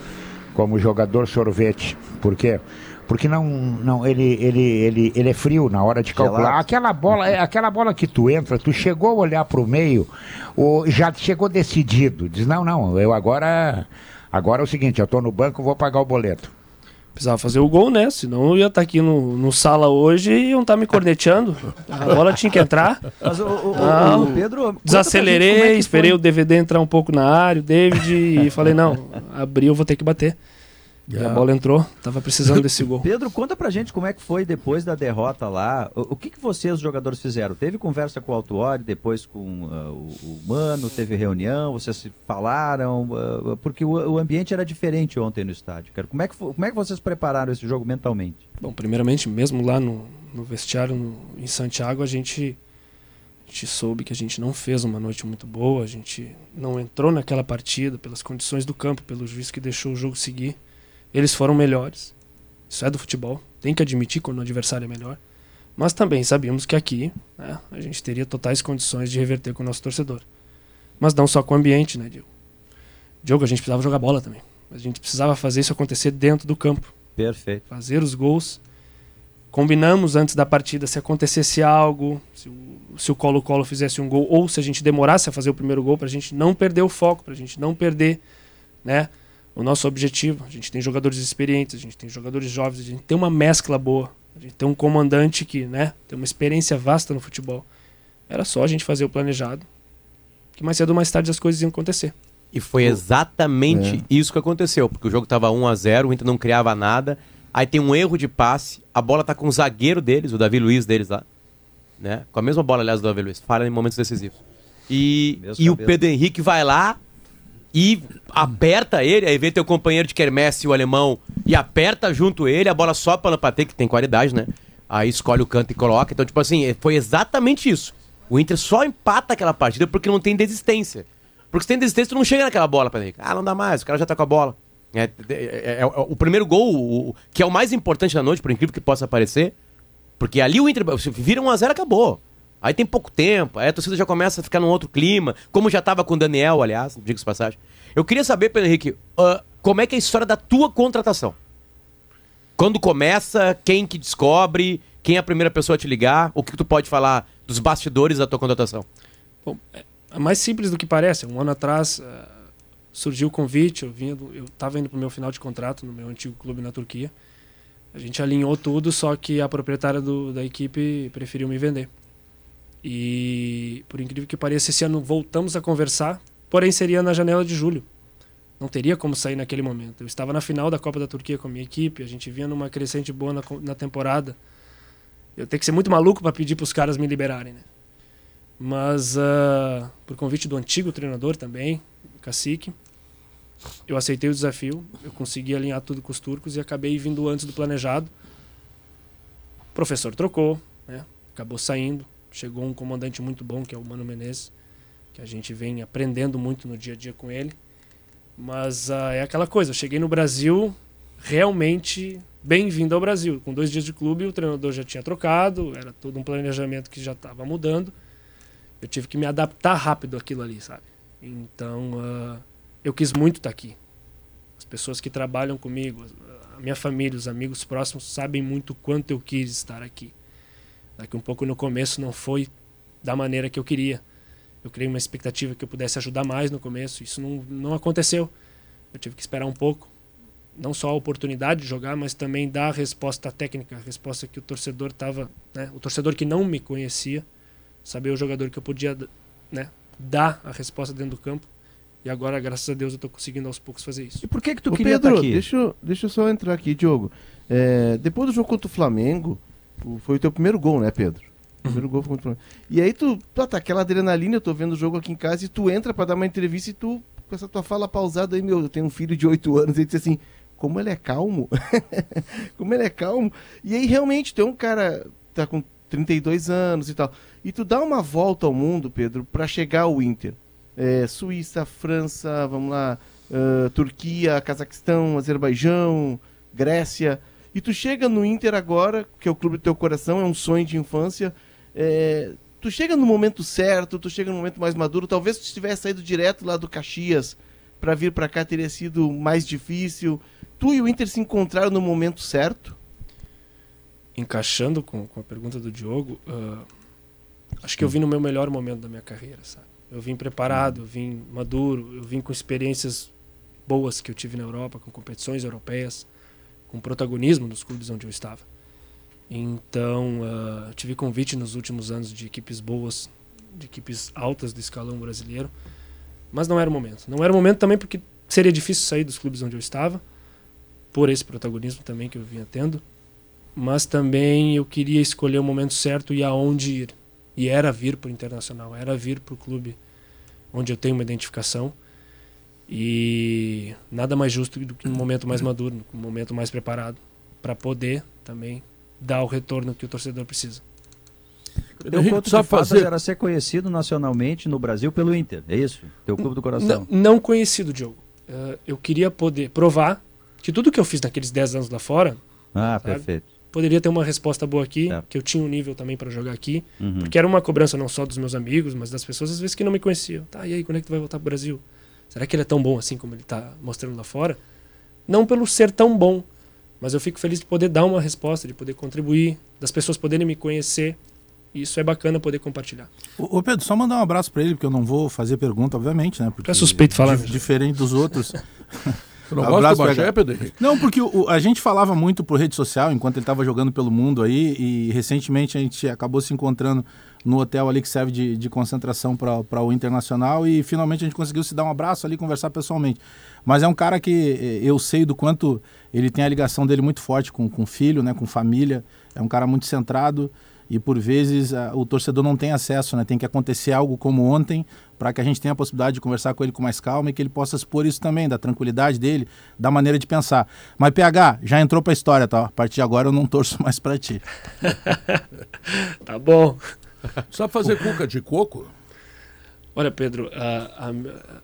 como jogador sorvete. Por quê? porque não, não ele, ele, ele, ele é frio na hora de calcular. Gelado. Aquela bola, é aquela bola que tu entra, tu chegou a olhar para o meio, ou já chegou decidido. Diz, não, não, eu agora. Agora é o seguinte, eu estou no banco, vou pagar o boleto. Precisava fazer o gol, né? Senão eu ia estar tá aqui no, no sala hoje e iam estar tá me corneteando. A bola tinha que entrar. Mas o, o, o Pedro. Desacelerei, é esperei o DVD entrar um pouco na área, o David, e falei, não, abriu, vou ter que bater. E a bola entrou, tava precisando desse gol. Pedro, conta pra gente como é que foi depois da derrota lá. O, o que, que vocês, os jogadores, fizeram? Teve conversa com o Altuori, depois com uh, o, o, Mano, teve reunião, vocês se falaram? Uh, porque o, o, ambiente era diferente ontem no estádio. Cara. Como, é que, como é que vocês prepararam esse jogo mentalmente? Bom, primeiramente, mesmo lá no, no vestiário no, em Santiago, a gente, a gente soube que a gente não fez uma noite muito boa, a gente não entrou naquela partida pelas condições do campo, pelo juiz que deixou o jogo seguir. Eles foram melhores. Isso é do futebol. Tem que admitir quando o adversário é melhor. Mas também sabíamos que aqui né, a gente teria totais condições de reverter com o nosso torcedor. Mas não só com o ambiente, né, Diogo? Diogo, a gente precisava jogar bola também. A gente precisava fazer isso acontecer dentro do campo. Perfeito. Fazer os gols. Combinamos antes da partida se acontecesse algo, se o Colo-Colo fizesse um gol, ou se a gente demorasse a fazer o primeiro gol, para a gente não perder o foco, para a gente não perder né, o nosso objetivo. A gente tem jogadores experientes, a gente tem jogadores jovens, a gente tem uma mescla boa. A gente tem um comandante que né, tem uma experiência vasta no futebol. Era só a gente fazer o planejado, que mais cedo ou mais tarde as coisas iam acontecer. E foi exatamente é. isso que aconteceu, porque o jogo estava 1 a 0 o Inter não criava nada. Aí tem um erro de passe, a bola tá com o zagueiro deles, o Davi Luiz deles lá. Né? Com a mesma bola, aliás, do Davi Luiz. Falha em momentos decisivos. E, e o Pedro Henrique vai lá, e aperta ele, aí vem teu companheiro de quermesse, o alemão, e aperta junto ele, a bola só para Lampatê, que tem qualidade, né? Aí escolhe o canto e coloca. Então, tipo assim, foi exatamente isso. O Inter só empata aquela partida porque não tem desistência. Porque se tem desistência, tu não chega naquela bola, para Ah, não dá mais, o cara já tá com a bola. É, é, é, é, o primeiro gol, o, que é o mais importante da noite, por incrível que possa parecer, porque ali o Inter, se vira 1x0, acabou. Aí tem pouco tempo, aí a torcida já começa a ficar num outro clima, como já estava com o Daniel, aliás, diga-se passagem. Eu queria saber, Pedro Henrique, uh, como é que é a história da tua contratação? Quando começa, quem que descobre, quem é a primeira pessoa a te ligar, o que tu pode falar dos bastidores da tua contratação? Bom, é, é mais simples do que parece. Um ano atrás uh, surgiu o convite, eu vinha, eu estava indo para o meu final de contrato no meu antigo clube na Turquia. A gente alinhou tudo, só que a proprietária do, da equipe preferiu me vender. E por incrível que pareça, esse ano voltamos a conversar porém seria na janela de julho. Não teria como sair naquele momento. Eu estava na final da Copa da Turquia com a minha equipe, a gente vinha numa crescente boa na, na temporada. Eu tenho que ser muito maluco para pedir para os caras me liberarem, né? Mas uh, por convite do antigo treinador também, Cacique, eu aceitei o desafio, eu consegui alinhar tudo com os turcos e acabei vindo antes do planejado. O professor trocou, né? acabou saindo. Chegou um comandante muito bom, que é o Mano Menezes, que a gente vem aprendendo muito no dia a dia com ele. Mas uh, é aquela coisa, eu cheguei no Brasil realmente bem-vindo ao Brasil. Com dois dias de clube, o treinador já tinha trocado, era todo um planejamento que já estava mudando. Eu tive que me adaptar rápido àquilo ali, sabe? Então, uh, eu quis muito estar tá aqui. As pessoas que trabalham comigo, a minha família, os amigos próximos sabem muito quanto eu quis estar aqui. Daqui um pouco no começo não foi da maneira que eu queria. Eu criei uma expectativa que eu pudesse ajudar mais no começo. Isso não, não aconteceu. Eu tive que esperar um pouco. Não só a oportunidade de jogar, mas também dar a resposta técnica, a resposta que o torcedor estava. Né? O torcedor que não me conhecia, saber o jogador que eu podia né, dar a resposta dentro do campo. E agora, graças a Deus, eu estou conseguindo aos poucos fazer isso. E por que que tu Ô, queria Pedro, aqui? Deixa, eu, deixa eu só entrar aqui, Diogo. É, depois do jogo contra o Flamengo, foi o teu primeiro gol, né, Pedro? Primeiro gol foi contra o. E aí tu, tu tá aquela adrenalina, eu tô vendo o jogo aqui em casa e tu entra para dar uma entrevista e tu, com essa tua fala pausada aí, meu, eu tenho um filho de 8 anos, e diz assim, como ele é calmo. como ele é calmo. E aí realmente tu é um cara, tá com 32 anos e tal. E tu dá uma volta ao mundo, Pedro, para chegar ao Inter. É, Suíça, França, vamos lá, uh, Turquia, Cazaquistão, Azerbaijão, Grécia. E tu chega no Inter agora, que é o clube do teu coração, é um sonho de infância. É, tu chega no momento certo, tu chega no momento mais maduro. Talvez se tivesse saído direto lá do Caxias para vir para cá teria sido mais difícil. Tu e o Inter se encontraram no momento certo? Encaixando com, com a pergunta do Diogo, uh, acho que eu vim no meu melhor momento da minha carreira, sabe? Eu vim preparado, eu vim maduro, eu vim com experiências boas que eu tive na Europa, com competições europeias com protagonismo nos clubes onde eu estava. Então, uh, tive convite nos últimos anos de equipes boas, de equipes altas do escalão brasileiro, mas não era o momento. Não era o momento também porque seria difícil sair dos clubes onde eu estava, por esse protagonismo também que eu vinha tendo, mas também eu queria escolher o momento certo e aonde ir. E era vir para o Internacional, era vir para o clube onde eu tenho uma identificação e nada mais justo do que no momento mais maduro, no momento mais preparado, para poder também dar o retorno que o torcedor precisa. O quanto sabe fazer era ser conhecido nacionalmente no Brasil pelo Inter, é isso? Teu clube do coração? Não, não conhecido, Diogo. Uh, eu queria poder provar que tudo que eu fiz naqueles 10 anos lá fora, ah, sabe, perfeito. poderia ter uma resposta boa aqui, é. que eu tinha um nível também para jogar aqui, uhum. porque era uma cobrança não só dos meus amigos, mas das pessoas às vezes que não me conheciam. Tá, e aí, quando é que tu vai voltar pro Brasil? Será que ele é tão bom assim como ele está mostrando lá fora? Não pelo ser tão bom, mas eu fico feliz de poder dar uma resposta, de poder contribuir, das pessoas poderem me conhecer. E isso é bacana poder compartilhar. Ô, Pedro, só mandar um abraço para ele, porque eu não vou fazer pergunta, obviamente, né? Porque é suspeito falar. Diferente dos outros. Você não gosta do Bagé, Pedro? Não, porque o, a gente falava muito por rede social enquanto ele estava jogando pelo mundo aí e recentemente a gente acabou se encontrando no hotel ali que serve de, de concentração para o Internacional e finalmente a gente conseguiu se dar um abraço ali conversar pessoalmente. Mas é um cara que eh, eu sei do quanto ele tem a ligação dele muito forte com o filho, né, com família. É um cara muito centrado e por vezes a, o torcedor não tem acesso, né? Tem que acontecer algo como ontem para que a gente tenha a possibilidade de conversar com ele com mais calma e que ele possa expor isso também, da tranquilidade dele, da maneira de pensar. Mas PH, já entrou para a história, tá? A partir de agora eu não torço mais para ti. tá bom. Sabe fazer cuca de coco? Olha, Pedro, a,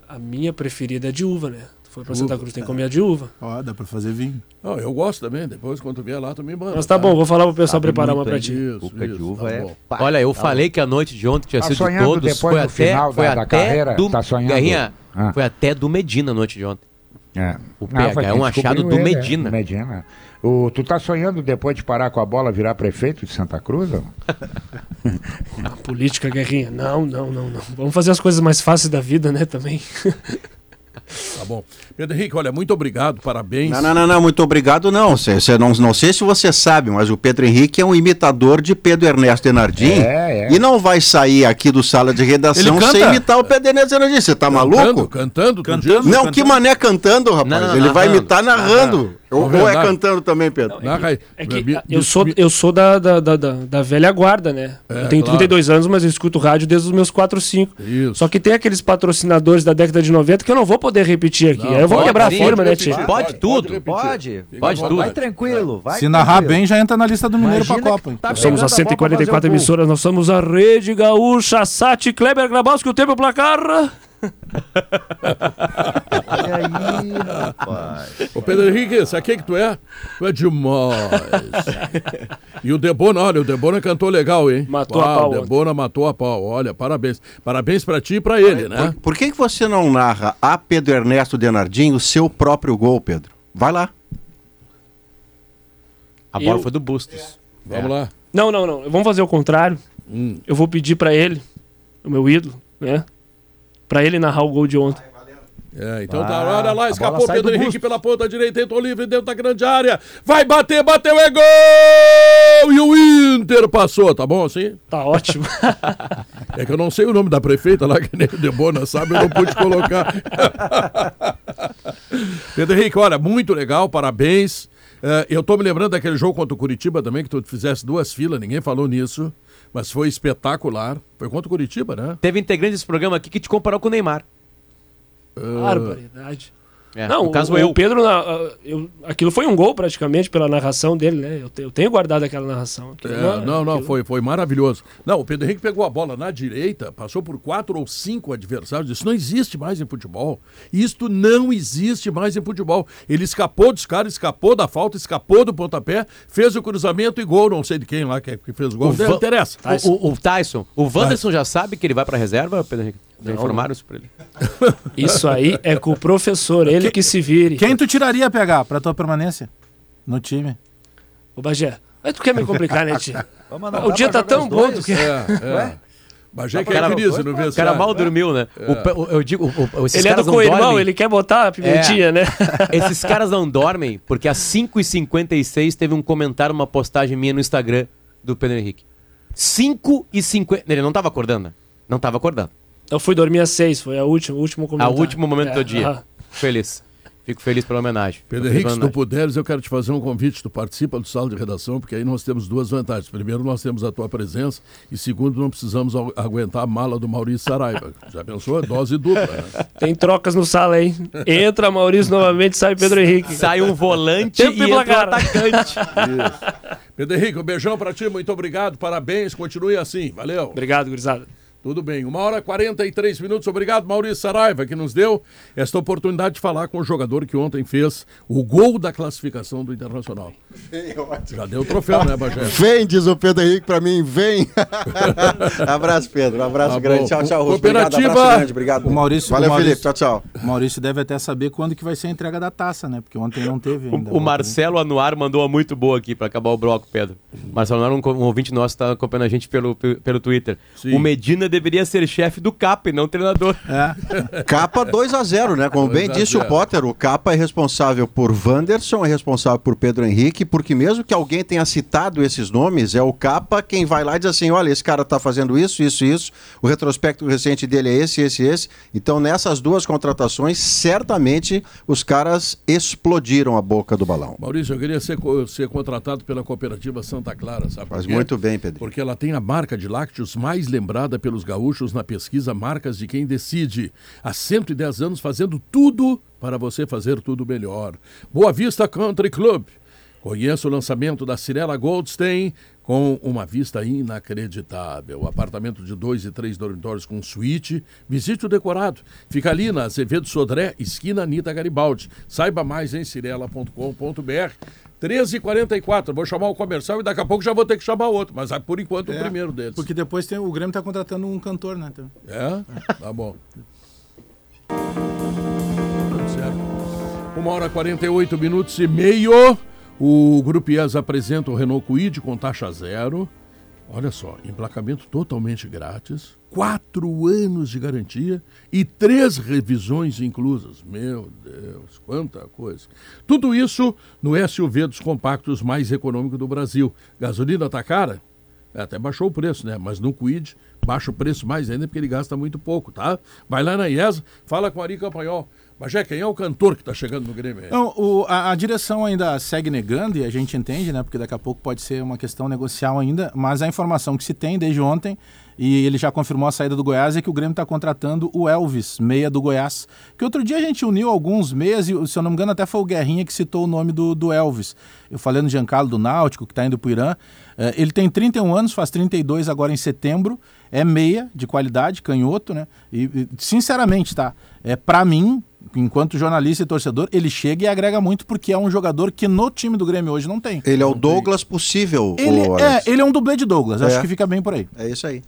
a, a minha preferida é de uva, né? Foi pra Santa Cruz, tem que comer a de uva. Ó, dá pra fazer vinho. Oh, eu gosto também, depois quando vier lá, me manda. Mas tá, tá? bom, vou falar pro pessoal tá preparar uma pra ti. Isso, Cuca de uva tá é. Olha, eu tá falei bom. que a noite de ontem tinha tá sido de todos. Foi até, final foi da, até da carreira, do. Tá sonhando. Guerrinha, ah. foi até do Medina a noite de ontem. É. O PH é um achado do ele, Medina. É, Medina. O, tu tá sonhando depois de parar com a bola virar prefeito de Santa Cruz? a política, Guerrinha. Não, não, não, não. Vamos fazer as coisas mais fáceis da vida, né, também. Tá bom. Pedro Henrique, olha, muito obrigado, parabéns. Não, não, não, não muito obrigado não. Cê, cê não. Não sei se você sabe, mas o Pedro Henrique é um imitador de Pedro Ernesto Denardim. É, é. E não vai sair aqui do sala de redação sem imitar o Pedro Ernesto Denardim. Você tá cantando, maluco? Cantando, cantando. Não, cantando. que mané cantando, rapaz. Não, não, Ele narrando, vai imitar narrando. narrando. Ou, ou é cantando também, Pedro? Não, é que, é que eu sou, eu sou da, da, da, da velha guarda, né? É, eu tenho claro. 32 anos, mas eu escuto rádio desde os meus 4 ou 5. Isso. Só que tem aqueles patrocinadores da década de 90 que eu não vou poder repetir aqui. Não, eu vou quebrar a firma, né, Tio? Pode, tudo. Pode. Pode, tudo. Vai tranquilo. Vai Se narrar bem, já entra na lista do Mineiro pra Copa. Tá somos a 144 emissoras, nós somos a Rede Gaúcha, Sati, Kleber Grabowski, o tempo placar. Olha aí, rapaz. Ô Pedro Henrique, sabe quem que tu é? Tu é demais. e o Debona, olha, o Debona cantou legal, hein? Matou Uau, a pau. O Debona matou a pau. Olha, parabéns. Parabéns pra ti e pra ele, né? Por, por, que, que você não narra a Pedro Ernesto Denardim o seu próprio gol, Pedro? Vai lá. A bola Eu... foi do Bustos. É. Vamos lá. Não, não, não. Vamos fazer o contrário. Hum. Eu vou pedir para ele, o meu ídolo, né? Para ele narrar o gol de ontem. É, então ah, tá, olha lá, escapou Pedro Henrique pela ponta direita, entrou livre dentro da grande área. Vai bater, bateu, é gol! E o Inter passou, tá bom assim? Tá ótimo. é que eu não sei o nome da prefeita lá, que nem o Debona sabe, eu não pude colocar. Pedro Henrique, olha, muito legal, parabéns. Uh, eu tô me lembrando daquele jogo contra o Curitiba também, que tu fizesse duas filas, ninguém falou nisso. Mas foi espetacular. Foi contra o Curitiba, né? Teve integrante desse programa aqui que te comparou com o Neymar. Uh... Barbaridade. É, não, no caso o, eu. O Pedro, eu, aquilo foi um gol praticamente pela narração dele, né? Eu, eu tenho guardado aquela narração. É, não, não, aquilo... foi, foi maravilhoso. Não, o Pedro Henrique pegou a bola na direita, passou por quatro ou cinco adversários. Isso não existe mais em futebol. Isto não existe mais em futebol. Ele escapou dos caras, escapou da falta, escapou do pontapé, fez o cruzamento e gol. Não sei de quem lá que fez o gol. O não interessa. Tyson. O, o, Tyson. O Wanderson já sabe que ele vai para reserva, Pedro Henrique? Já informaram isso pra ele. Isso aí é com o professor, ele que se vire. Quem tu tiraria pegar pra tua permanência no time? Ô Bagé, mas tu quer me complicar, né, tio? o dia tá tão bom do que... É, é. Bagé que é crise no O cara mal dormiu, né? É. O, eu digo, o, ele é do co-irmão, ele quer botar a pimentinha, é. né? Esses caras não dormem porque às 5h56 teve um comentário, uma postagem minha no Instagram do Pedro Henrique. 5h50... Ele não tava acordando, né? Não tava acordando. Eu fui dormir às seis, foi a última, o último comentário. A último momento é, do dia. Uh -huh. Feliz. Fico feliz pela homenagem. Pedro Henrique, se tu puderes, eu quero te fazer um convite. Tu participa do sala de redação, porque aí nós temos duas vantagens. Primeiro, nós temos a tua presença. E segundo, não precisamos aguentar a mala do Maurício Saraiva. Já pensou? Dose dupla. Né? Tem trocas no sala, hein? Entra Maurício novamente, sai Pedro Henrique. Sai um volante Tempo e entra um atacante. Isso. Pedro Henrique, um beijão pra ti. Muito obrigado. Parabéns. Continue assim. Valeu. Obrigado, gurizada. Tudo bem. Uma hora e 43 minutos. Obrigado, Maurício Saraiva, que nos deu esta oportunidade de falar com o jogador que ontem fez o gol da classificação do Internacional. Vem, ótimo. Já deu o troféu, né, Bagé? Vem, diz o Pedro Henrique pra mim, vem. abraço, Pedro. Um abraço tá grande. Tchau, tchau, Russo. Cooperativa... Obrigado, grande. Obrigado. O Maurício, Valeu, o Maurício, Felipe. Tchau, tchau. O Maurício deve até saber quando que vai ser a entrega da taça, né? Porque ontem não teve ainda. O, o Marcelo Anuar mandou uma muito boa aqui pra acabar o bloco, Pedro. Marcelo Anuar, um, um ouvinte nosso, tá acompanhando a gente pelo, pelo Twitter. Sim. O Medina deveria ser chefe do Capa e não treinador. É. Capa 2 a 0 né? Como bem disse o Potter, o Capa é responsável por Wanderson, é responsável por Pedro Henrique, porque mesmo que alguém tenha citado esses nomes, é o Capa quem vai lá e diz assim: olha, esse cara tá fazendo isso, isso, isso. O retrospecto recente dele é esse, esse, esse. Então, nessas duas contratações, certamente os caras explodiram a boca do balão. Maurício, eu queria ser, ser contratado pela cooperativa Santa Clara, sabe? Faz muito bem, Pedro. Porque ela tem a marca de lácteos mais lembrada pelos gaúchos na pesquisa Marcas de Quem Decide. Há 110 anos fazendo tudo para você fazer tudo melhor. Boa Vista Country Club. Conheça o lançamento da Cirela Goldstein com uma vista inacreditável. Apartamento de dois e três dormitórios com suíte. Visite o decorado. Fica ali na Azevedo Sodré, esquina Anitta Garibaldi. Saiba mais em cirela.com.br. 13h44, vou chamar o comercial e daqui a pouco já vou ter que chamar outro, mas por enquanto é, o primeiro deles. Porque depois tem, o Grêmio está contratando um cantor, né? É? Tá bom. Certo. Uma hora e 48 minutos e meio. O Grupo IES apresenta o Renault Kwid com taxa zero. Olha só, emplacamento totalmente grátis, quatro anos de garantia e três revisões inclusas. Meu Deus, quanta coisa. Tudo isso no SUV dos compactos mais econômico do Brasil. Gasolina tá cara? É, até baixou o preço, né? Mas no Quid baixa o preço mais ainda porque ele gasta muito pouco, tá? Vai lá na IESA, fala com o Ari Campanhol. Mas é quem é o cantor que está chegando no Grêmio? Não, o, a, a, direção ainda segue negando e a gente entende, né? Porque daqui a pouco pode ser uma questão negocial ainda. Mas a informação que se tem desde ontem e ele já confirmou a saída do Goiás é que o Grêmio está contratando o Elvis, meia do Goiás. Que outro dia a gente uniu alguns meias e, se eu não me engano, até foi o Guerrinha que citou o nome do, do Elvis. Eu falei no Giancarlo do Náutico, que está indo para o Irã. É, ele tem 31 anos, faz 32 agora em setembro. É meia de qualidade, canhoto, né? E, e sinceramente, tá? É, para mim, enquanto jornalista e torcedor, ele chega e agrega muito porque é um jogador que no time do Grêmio hoje não tem. Ele é o Douglas possível. Ele, é, ele é um dublê de Douglas, é. acho que fica bem por aí. É isso aí.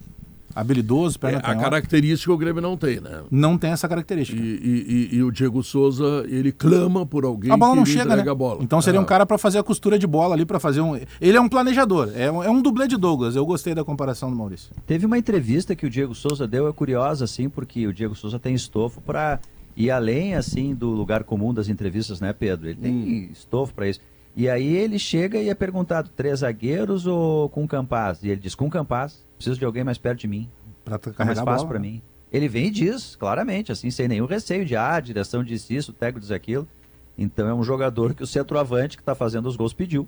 Habilidoso, perna é, A característica o Grêmio não tem, né? Não tem essa característica. E, e, e, e o Diego Souza, ele clama por alguém a bola não chega, né? a bola. Então seria é. um cara para fazer a costura de bola ali, para fazer um... Ele é um planejador, é um, é um dublê de Douglas. Eu gostei da comparação do Maurício. Teve uma entrevista que o Diego Souza deu, é curiosa, assim, porque o Diego Souza tem estofo para ir além, assim, do lugar comum das entrevistas, né, Pedro? Ele tem hum. estofo para isso. E aí ele chega e é perguntado, três zagueiros ou com Campaz? E ele diz, com Campaz, preciso de alguém mais perto de mim. Para carregar mais fácil para mim. Ele vem e diz, claramente, assim, sem nenhum receio de, ah, a direção disse isso, o técnico diz aquilo. Então é um jogador que o centroavante que está fazendo os gols pediu.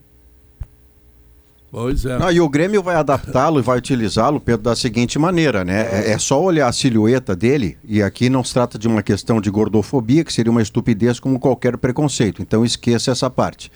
Pois é. Não, e o Grêmio vai adaptá-lo e vai utilizá-lo, Pedro, da seguinte maneira, né? É, é, só olhar a silhueta dele, e aqui não se trata de uma questão de gordofobia, que seria uma estupidez como qualquer preconceito. Então esqueça essa parte.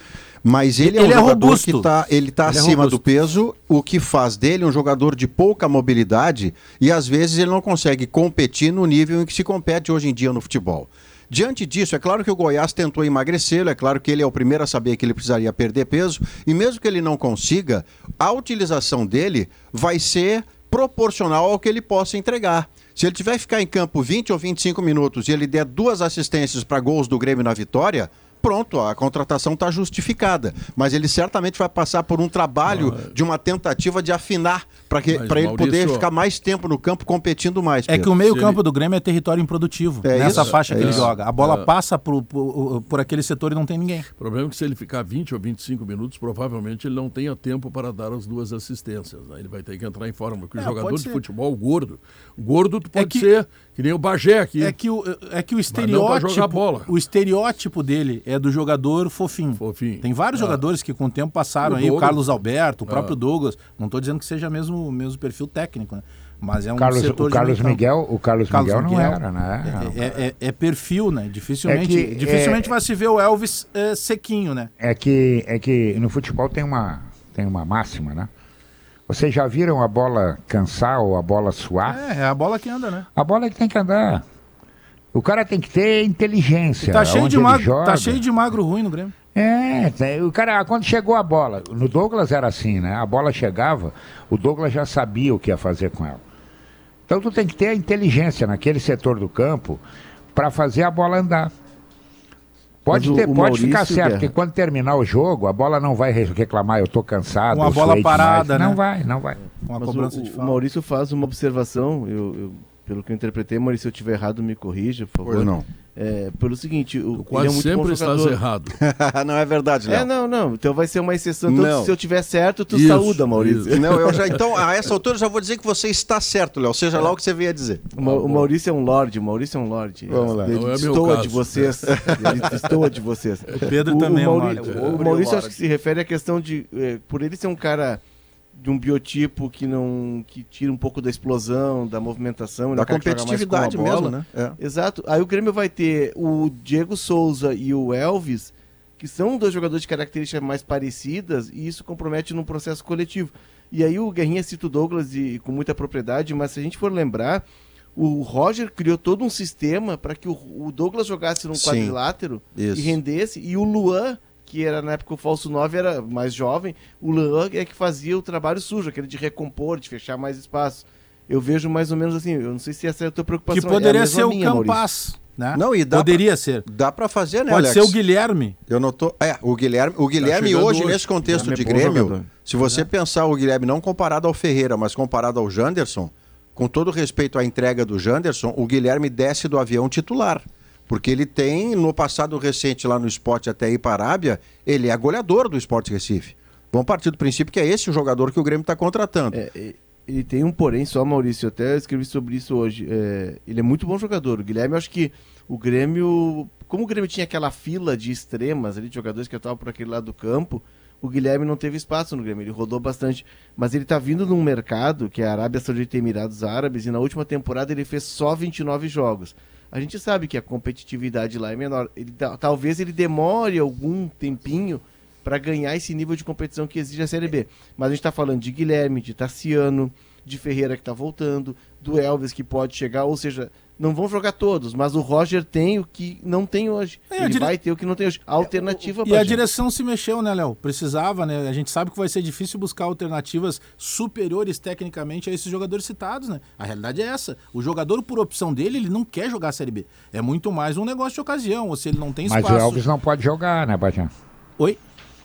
Mas ele, é um é jogador robusto. que tá, ele tá ele é acima é do peso, o que faz dele um jogador de pouca mobilidade e às vezes ele não consegue competir no nível em que se compete hoje em dia no futebol. Diante disso, é claro que o Goiás tentou emagrecê-lo, é claro que ele é o primeiro a saber que ele precisaria perder peso, e mesmo que ele não consiga, a utilização dele vai ser proporcional ao que ele possa entregar. Se ele tiver que ficar em campo 20 ou 25 minutos e ele der duas assistências para gols do Grêmio na vitória, pronto, a contratação está justificada. Mas ele certamente vai passar por um trabalho mas... de uma tentativa de afinar para ele Maurício... poder ficar mais tempo no campo competindo mais. Pedro. É que o meio-campo ele... do Grêmio é território improdutivo. É nessa isso? faixa é que isso. ele joga. A bola é. passa por, por, por, aquele setor e não tem ninguém. O problema é que se ele ficar 20 ou 25 minutos, provavelmente ele não tenha tempo para dar as duas assistências. Né? Ele vai ter que entrar em forma. Porque o é, jogador de futebol gordo, gordo tu pode é que... ser que nem o Bagé aqui. É que o, é que o estereótipo. O estereótipo dele é do jogador fofinho. fofinho. Tem vários ah. jogadores que com o tempo passaram o aí, Douglas. o Carlos Alberto, o próprio ah. Douglas. Não estou dizendo que seja mesmo o mesmo perfil técnico, né? Mas é um Carlos, setor o Carlos Miguel, o Carlos, Carlos Miguel, Miguel, não era, né? É, é, é, é perfil, né? Dificilmente, é que, dificilmente vai se ver o Elvis é, sequinho, né? É que, é que no futebol tem uma, tem uma máxima, né? Vocês já viram a bola cansar ou a bola suar? É, é a bola que anda, né? A bola que tem que andar. O cara tem que ter inteligência. tá cheio, de magro, tá cheio de magro ruim no Grêmio. É, o cara, quando chegou a bola, no Douglas era assim, né? A bola chegava, o Douglas já sabia o que ia fazer com ela. Então tu tem que ter a inteligência naquele setor do campo para fazer a bola andar. Pode, ter, pode ficar certo, que quando terminar o jogo, a bola não vai reclamar, eu estou cansado. Uma bola parada, né? Não vai, não vai. Uma Mas cobrança o, de falta. O Maurício faz uma observação, eu, eu, pelo que eu interpretei, Maurício, se eu estiver errado, me corrija, por favor. Pois não. É, pelo seguinte, o, quase é sempre estás errado. não é verdade, Léo. É, não, não. Então vai ser uma exceção. Então, se eu tiver certo, tu isso, saúda, Maurício. Isso. Não, eu já, então, a essa altura, eu já vou dizer que você está certo, Léo. Seja é. lá o que você veio dizer. O, Ma o Maurício é um lorde, o Maurício é um lorde. Vamos lá. Ele não é destoa de vocês. ele destoa de vocês. O Pedro o, também o Mauri... é um lorde. O, Maurício acho que se refere à questão de. É, por ele ser um cara de um biotipo que não que tira um pouco da explosão, da movimentação, da competitividade mesmo, né? É. Exato. Aí o Grêmio vai ter o Diego Souza e o Elvis, que são dois jogadores de características mais parecidas, e isso compromete num processo coletivo. E aí o Guerrinha cita o Douglas e, com muita propriedade, mas se a gente for lembrar, o Roger criou todo um sistema para que o, o, Douglas jogasse num Sim, quadrilátero isso. e rendesse, e o Luan que era na época o falso 9 era mais jovem, o Leão é que fazia o trabalho sujo, aquele de recompor, de fechar mais espaço. Eu vejo mais ou menos assim, eu não sei se essa é a tua preocupação. Que poderia é ser minha, o Campas. Né? Não, e dá Poderia pra, ser. Dá para fazer, né, Pode Alex? ser o Guilherme. Eu não tô. É, o Guilherme, o Guilherme tá hoje, hoje, nesse contexto de Grêmio, Se você é. pensar o Guilherme não comparado ao Ferreira, mas comparado ao Janderson, com todo respeito à entrega do Janderson, o Guilherme desce do avião titular. Porque ele tem, no passado recente lá no esporte até ir para a Arábia, ele é goleador do Esporte Recife. Vamos partir do princípio que é esse o jogador que o Grêmio está contratando. É, ele tem um porém só, Maurício, eu até escrevi sobre isso hoje. É, ele é muito bom jogador. O Guilherme, eu acho que o Grêmio. Como o Grêmio tinha aquela fila de extremas ali, de jogadores que estavam por aquele lado do campo, o Guilherme não teve espaço no Grêmio. Ele rodou bastante. Mas ele está vindo num mercado, que é a Arábia Saudita e Emirados Árabes, e na última temporada ele fez só 29 jogos. A gente sabe que a competitividade lá é menor. Ele, talvez ele demore algum tempinho para ganhar esse nível de competição que exige a Série B. Mas a gente está falando de Guilherme, de Tarciano, de Ferreira que está voltando, do Elvis que pode chegar, ou seja, não vão jogar todos, mas o Roger tem o que não tem hoje. É, Ele dire... vai ter o que não tem hoje. alternativa E a gente. direção se mexeu, né, Léo? Precisava, né? A gente sabe que vai ser difícil buscar alternativas superiores tecnicamente a esses jogadores citados, né? A realidade é essa. O jogador, por opção dele, ele não quer jogar a Série B. É muito mais um negócio de ocasião, ou se ele não tem espaço. Mas o Elvis não pode jogar, né, Bajão? Oi?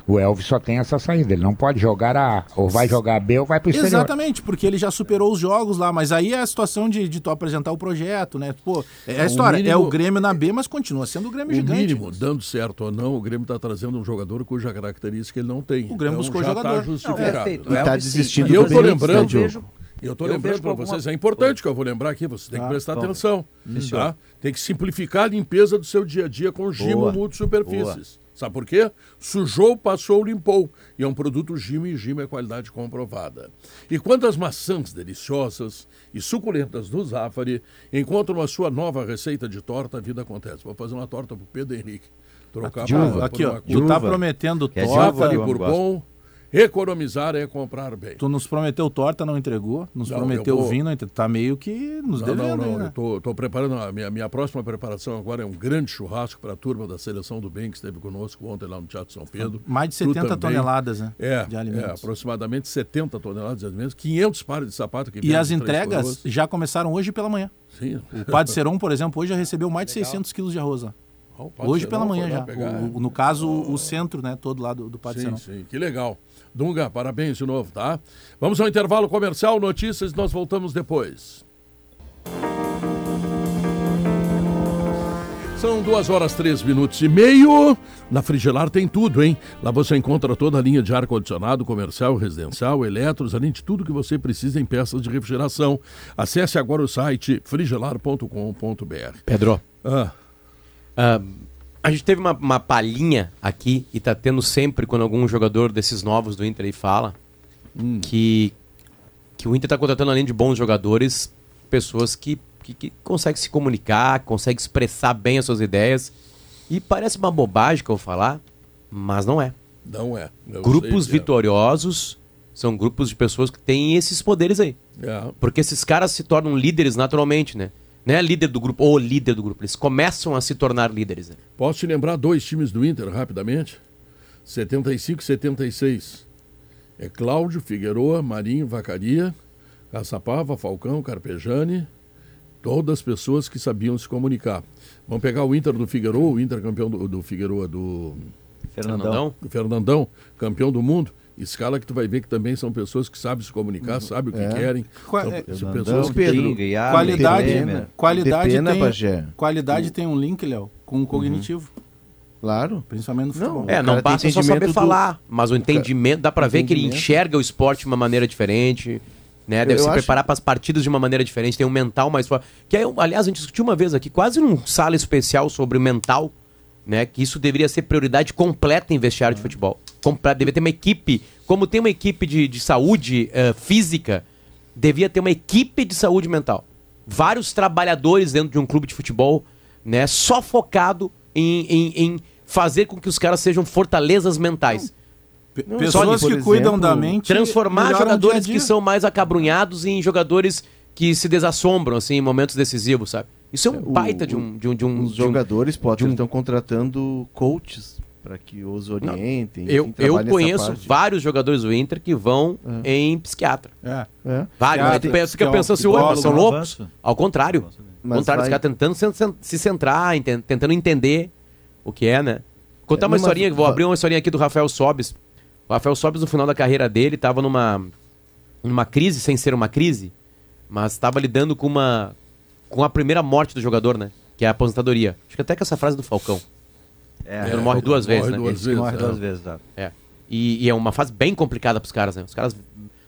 O Elvis só tem essa saída, ele não pode jogar A, ou vai jogar B ou vai pro exterior. Exatamente, porque ele já superou os jogos lá, mas aí é a situação de, de tu apresentar o projeto, né? Pô, é a história, mínimo, é o Grêmio na B, mas continua sendo o Grêmio o gigante. mínimo, dando certo ou não, o Grêmio está trazendo um jogador cuja característica ele não tem. O Grêmio então, buscou já tá jogador. Tá justificado. Não, é está desistindo E eu tô lembrando... Eu estou lembrando para vocês, é importante que eu vou lembrar aqui, você tem que ah, prestar bom. atenção. Tá? Tem que simplificar a limpeza do seu dia a dia com Gimo Multisuperfícies. Sabe por quê? Sujou, passou, limpou. E é um produto Gima e Gima é qualidade comprovada. E quando as maçãs deliciosas e suculentas do Zafari encontram a sua nova receita de torta, a vida acontece. Vou fazer uma torta para o Pedro Henrique. Trocar aqui, por, aqui ó, tu tá prometendo torta. Zafari Bourbon. Economizar é comprar bem. Tu nos prometeu torta, não entregou. Nos não, prometeu vou... vinho, não entregou. Tá meio que nos não, devendo. Não, não. Né? Eu tô, tô, preparando. A minha, minha próxima preparação agora é um grande churrasco para a turma da seleção do bem que esteve conosco ontem lá no Teatro São Pedro. Mais de 70 toneladas né, é, de alimentos. É, aproximadamente 70 toneladas de alimentos, 500 pares de sapato. Que e as entregas já começaram hoje pela manhã. Sim. O Padre Seron, por exemplo, hoje já recebeu mais de 600 quilos de arroz lá. Hoje pela manhã já. O, o, no caso, oh. o centro, né? Todo lá do, do Padre Sim, sim, que legal. Dunga, parabéns de novo, tá? Vamos ao intervalo comercial, notícias, nós voltamos depois. São duas horas, três minutos e meio. Na Frigelar tem tudo, hein? Lá você encontra toda a linha de ar-condicionado, comercial, residencial, eletros, além de tudo que você precisa em peças de refrigeração. Acesse agora o site frigelar.com.br. Pedro. Ah. Uh, a gente teve uma, uma palhinha aqui e tá tendo sempre quando algum jogador desses novos do Inter aí fala hum. que, que o Inter tá contratando além de bons jogadores, pessoas que, que, que conseguem se comunicar, conseguem expressar bem as suas ideias. E parece uma bobagem que eu falar, mas não é. Não é. Eu grupos vitoriosos é. são grupos de pessoas que têm esses poderes aí. É. Porque esses caras se tornam líderes naturalmente, né? Não é líder do grupo ou líder do grupo, eles começam a se tornar líderes. Né? Posso te lembrar dois times do Inter rapidamente? 75 e 76. É Cláudio, Figueroa, Marinho, Vacaria, Caçapava, Falcão, Carpejani, todas pessoas que sabiam se comunicar. Vamos pegar o Inter do Figueroa, o Inter campeão do, do Figueroa do Fernandão. Fernandão, campeão do mundo escala que tu vai ver que também são pessoas que sabem se comunicar, uhum. sabem o que é. querem. Qua são, é, pessoas Pedro, que... qualidade, pena, qualidade, pena, tem, qualidade tem um link, Léo, com o cognitivo. Uhum. Claro. Principalmente no futebol. Não, é, não basta só saber do... falar, mas o entendimento, dá para ver que ele enxerga o esporte de uma maneira diferente. Né? Deve eu se preparar para as partidas de uma maneira diferente, tem um mental mais forte. Que é, aliás, a gente discutiu uma vez aqui, quase num sala especial sobre o mental né? Que isso deveria ser prioridade completa em vestiário de futebol. Completo, deveria ter uma equipe, como tem uma equipe de, de saúde uh, física, devia ter uma equipe de saúde mental. Vários trabalhadores dentro de um clube de futebol, né? Só focado em, em, em fazer com que os caras sejam fortalezas mentais. Não, Pessoas que exemplo, cuidam da mente. Transformar jogadores dia dia. que são mais acabrunhados em jogadores que se desassombram assim, em momentos decisivos, sabe? Isso é um baita o, de um, de um, de um. Os jogadores, um, um... estão contratando coaches para que os orientem. Não, eu, eu conheço vários jogadores do Inter que vão é. em psiquiatra. É. É. Vários. Ah, tem, fica pensando assim, opa, são loucos. Ao contrário. Ao contrário, vai... os caras tentando se, se centrar, tentando entender o que é, né? Contar uma historinha, vou abrir uma historinha aqui do Rafael Sobes. O Rafael Sobis, no final da carreira dele, estava numa, numa crise, sem ser uma crise, mas estava lidando com uma com a primeira morte do jogador, né? Que é a aposentadoria. Acho que até com essa frase do Falcão. É, ele morre duas vezes, né? Duas vezes, morre é. duas vezes, tá. É. E, e, é uma fase bem complicada para os caras, né? Os caras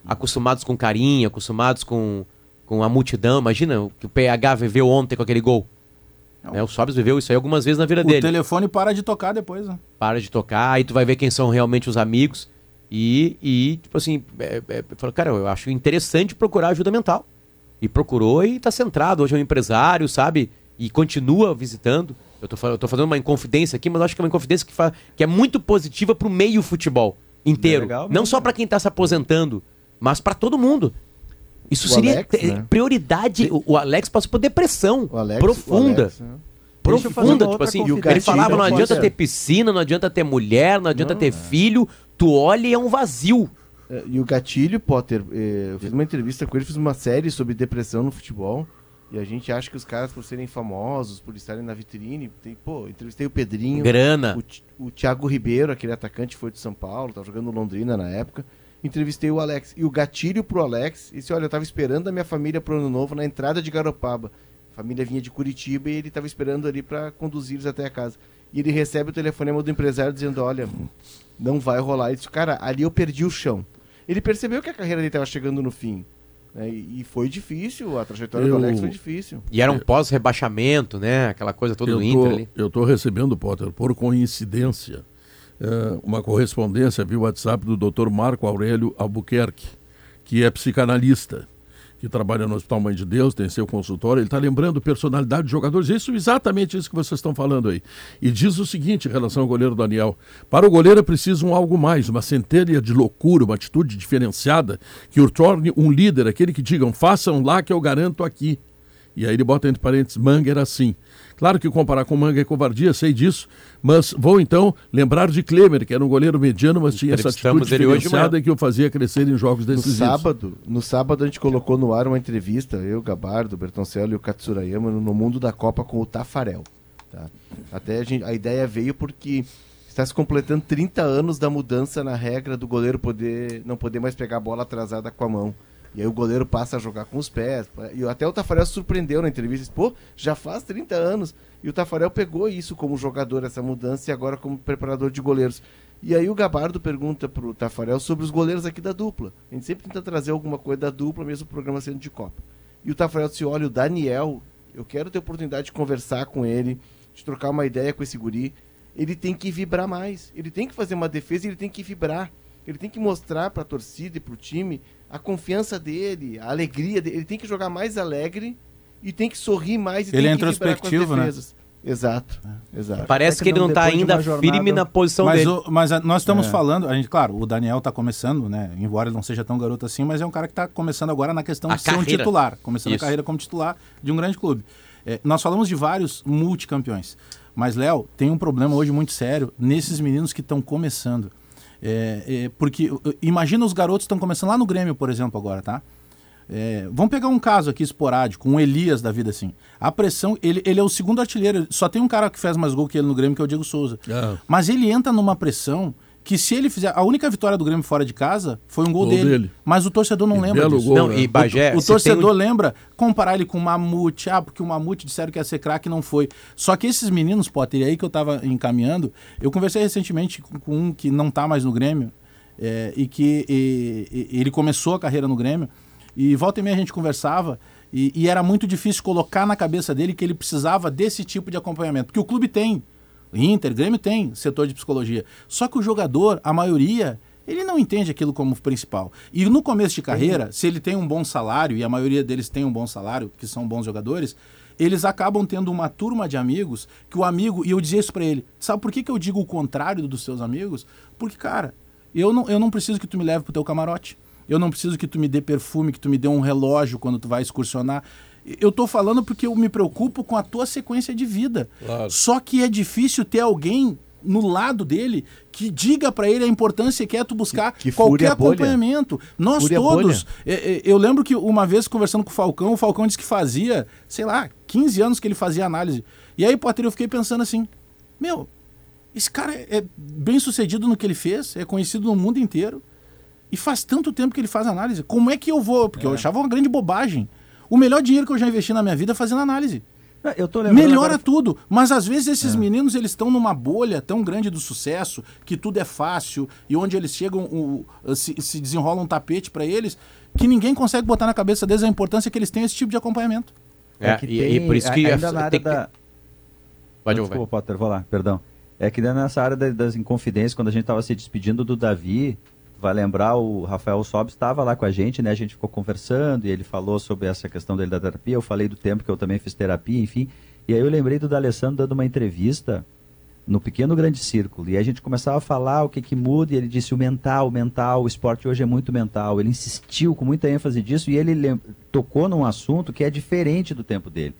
acostumados com carinho, acostumados com, com a multidão. Imagina o que o PH viveu ontem com aquele gol. É, o Sobis viveu isso aí algumas vezes na vida o dele. O telefone para de tocar depois, né? Para de tocar, aí tu vai ver quem são realmente os amigos. E, e tipo assim, é, é, cara, eu acho interessante procurar ajuda mental. E procurou e tá centrado. Hoje é um empresário, sabe? E continua visitando. Eu tô fazendo uma inconfidência aqui, mas acho que é uma inconfidência que, que é muito positiva pro meio futebol inteiro. É legal, Não só para quem tá se aposentando, mas para todo mundo. Isso o seria Alex, né? prioridade. O, o, Alex passou por depressão Alex, profunda. Alex, né? Profunda, tipo assim. Ele falava: não adianta ter piscina, não adianta ter mulher, não adianta não, ter é. filho. Tu olha e é um vazio. É, e o Gatilho, Potter, é, eu fiz uma entrevista com ele, fiz uma série sobre depressão no futebol. E a gente acha que os caras, por serem famosos, por estarem na vitrine, tem, pô, entrevistei o Pedrinho. Grana. O, o Thiago Ribeiro, aquele atacante foi de São Paulo, tava jogando Londrina na época entrevistei o Alex. E o gatilho pro Alex, disse, olha, eu tava esperando a minha família pro ano novo na entrada de Garopaba. A família vinha de Curitiba e ele tava esperando ali para conduzir eles até a casa. E ele recebe o telefonema do empresário dizendo, olha, não vai rolar. Ele disse, cara, ali eu perdi o chão. Ele percebeu que a carreira dele tava chegando no fim. Né? E foi difícil, a trajetória eu... do Alex foi difícil. E era um pós-rebaixamento, né? Aquela coisa toda eu do Inter ali. Eu tô recebendo, Potter, por coincidência, é, uma correspondência via WhatsApp do Dr. Marco Aurélio Albuquerque, que é psicanalista, que trabalha no Hospital Mãe de Deus, tem seu consultório. Ele está lembrando personalidade de jogadores. Isso, exatamente isso que vocês estão falando aí. E diz o seguinte em relação ao goleiro Daniel: para o goleiro é preciso um algo mais, uma centelha de loucura, uma atitude diferenciada que o torne um líder, aquele que digam, façam lá que eu garanto aqui. E aí ele bota entre parênteses, Manga era assim. Claro que comparar com Manga é covardia, sei disso, mas vou então lembrar de Klemer, que era um goleiro mediano, mas tinha essa atitude diferenciada que o fazia crescer em jogos decisivos. No sábado, no sábado a gente colocou no ar uma entrevista, eu, Gabardo, Bertoncello e o Katsurayama, no Mundo da Copa com o Tafarel. Tá? Até a, gente, a ideia veio porque está se completando 30 anos da mudança na regra do goleiro poder não poder mais pegar a bola atrasada com a mão. E aí o goleiro passa a jogar com os pés. E até o Tafarel surpreendeu na entrevista. Disse, Pô, já faz 30 anos. E o Tafarel pegou isso como jogador, essa mudança, e agora como preparador de goleiros. E aí o Gabardo pergunta pro Tafarel sobre os goleiros aqui da dupla. A gente sempre tenta trazer alguma coisa da dupla, mesmo o programa sendo de Copa. E o Tafarel disse, olha, o Daniel, eu quero ter oportunidade de conversar com ele, de trocar uma ideia com esse guri. Ele tem que vibrar mais. Ele tem que fazer uma defesa ele tem que vibrar. Ele tem que mostrar para a torcida e para o time a confiança dele, a alegria dele. Ele tem que jogar mais alegre e tem que sorrir mais e ele tem é introspectivo, né? Exato, é. exato. Parece é que, que, ele não está ainda jornada... firme na posição mas dele. O, mas a, nós estamos é. falando, a gente, claro, o Daniel está começando, né? Embora ele não seja tão garoto assim, mas é um cara que está começando agora na questão a de carreira. ser um titular, começando Isso. a carreira como titular de um grande clube. É, nós falamos de vários multicampeões, mas Léo tem um problema hoje muito sério nesses meninos que estão começando. É, é, porque imagina os garotos estão começando lá no Grêmio, por exemplo, agora, tá? É, vamos pegar um caso aqui esporádico, um Elias da vida assim. A pressão, ele, ele é o segundo artilheiro, só tem um cara que fez mais gol que ele no Grêmio, que é o Diego Souza. É. Mas ele entra numa pressão que se ele fizer. A única vitória do Grêmio fora de casa foi um gol, gol dele, dele, Mas o torcedor não e lembra disso. Gol, não, né? e Bagé, o, o torcedor um... lembra comparar ele com o Mamute. Ah, porque o Mamute disseram que ia ser craque não foi. Só que esses meninos, Potter, aí que eu tava encaminhando, eu conversei recentemente com, com um que não tá mais no Grêmio. É, e que e, e, ele começou a carreira no Grêmio. E volta e meia a gente conversava. E, e era muito difícil colocar na cabeça dele que ele precisava desse tipo de acompanhamento. Porque o clube tem. Inter, Grêmio tem setor de psicologia. Só que o jogador, a maioria, ele não entende aquilo como principal. E no começo de carreira, se ele tem um bom salário, e a maioria deles tem um bom salário, que são bons jogadores, eles acabam tendo uma turma de amigos que o amigo, e eu dizia isso para ele, sabe por que, que eu digo o contrário dos seus amigos? Porque, cara, eu não, eu não preciso que tu me leve pro teu camarote. Eu não preciso que tu me dê perfume, que tu me dê um relógio quando tu vai excursionar. Eu estou falando porque eu me preocupo com a tua sequência de vida. Claro. Só que é difícil ter alguém no lado dele que diga para ele a importância que é tu buscar que, que qualquer acompanhamento. Nós fúria todos. É, é, eu lembro que uma vez conversando com o Falcão, o Falcão disse que fazia, sei lá, 15 anos que ele fazia análise. E aí, Potter, eu fiquei pensando assim: meu, Esse cara é bem sucedido no que ele fez, é conhecido no mundo inteiro. E faz tanto tempo que ele faz análise. Como é que eu vou? Porque é. eu achava uma grande bobagem. O melhor dinheiro que eu já investi na minha vida é fazendo ananálise. Melhora agora... tudo, mas às vezes esses é. meninos eles estão numa bolha tão grande do sucesso que tudo é fácil e onde eles chegam o, se, se desenrola um tapete para eles que ninguém consegue botar na cabeça deles a importância que eles têm esse tipo de acompanhamento. É, é e, tem, e, por isso que ainda na área da... Pode Desculpa, Potter, vou lá, perdão. É que nessa área das inconfidências, quando a gente estava se despedindo do Davi, vai lembrar, o Rafael Sobes estava lá com a gente, né? A gente ficou conversando e ele falou sobre essa questão dele da terapia. Eu falei do tempo que eu também fiz terapia, enfim. E aí eu lembrei do D'Alessandro dando uma entrevista no Pequeno Grande Círculo. E a gente começava a falar o que que muda, e ele disse o mental, o mental, o esporte hoje é muito mental. Ele insistiu com muita ênfase disso e ele tocou num assunto que é diferente do tempo dele.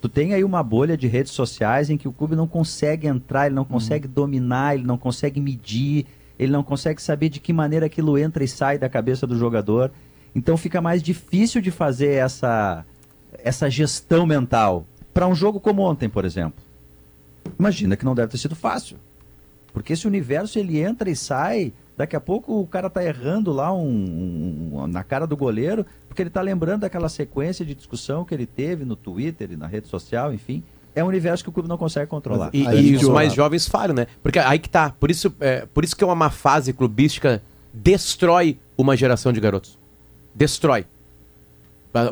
Tu tem aí uma bolha de redes sociais em que o clube não consegue entrar, ele não consegue uhum. dominar, ele não consegue medir, ele não consegue saber de que maneira aquilo entra e sai da cabeça do jogador. Então fica mais difícil de fazer essa, essa gestão mental. Para um jogo como ontem, por exemplo. Imagina que não deve ter sido fácil. Porque esse universo ele entra e sai, daqui a pouco o cara tá errando lá um, um, na cara do goleiro, porque ele tá lembrando daquela sequência de discussão que ele teve no Twitter e na rede social, enfim é um universo que o clube não consegue controlar. E, e os mais jovens falham, né? Porque aí que tá. Por isso, é, por isso que é uma má fase clubística destrói uma geração de garotos. Destrói.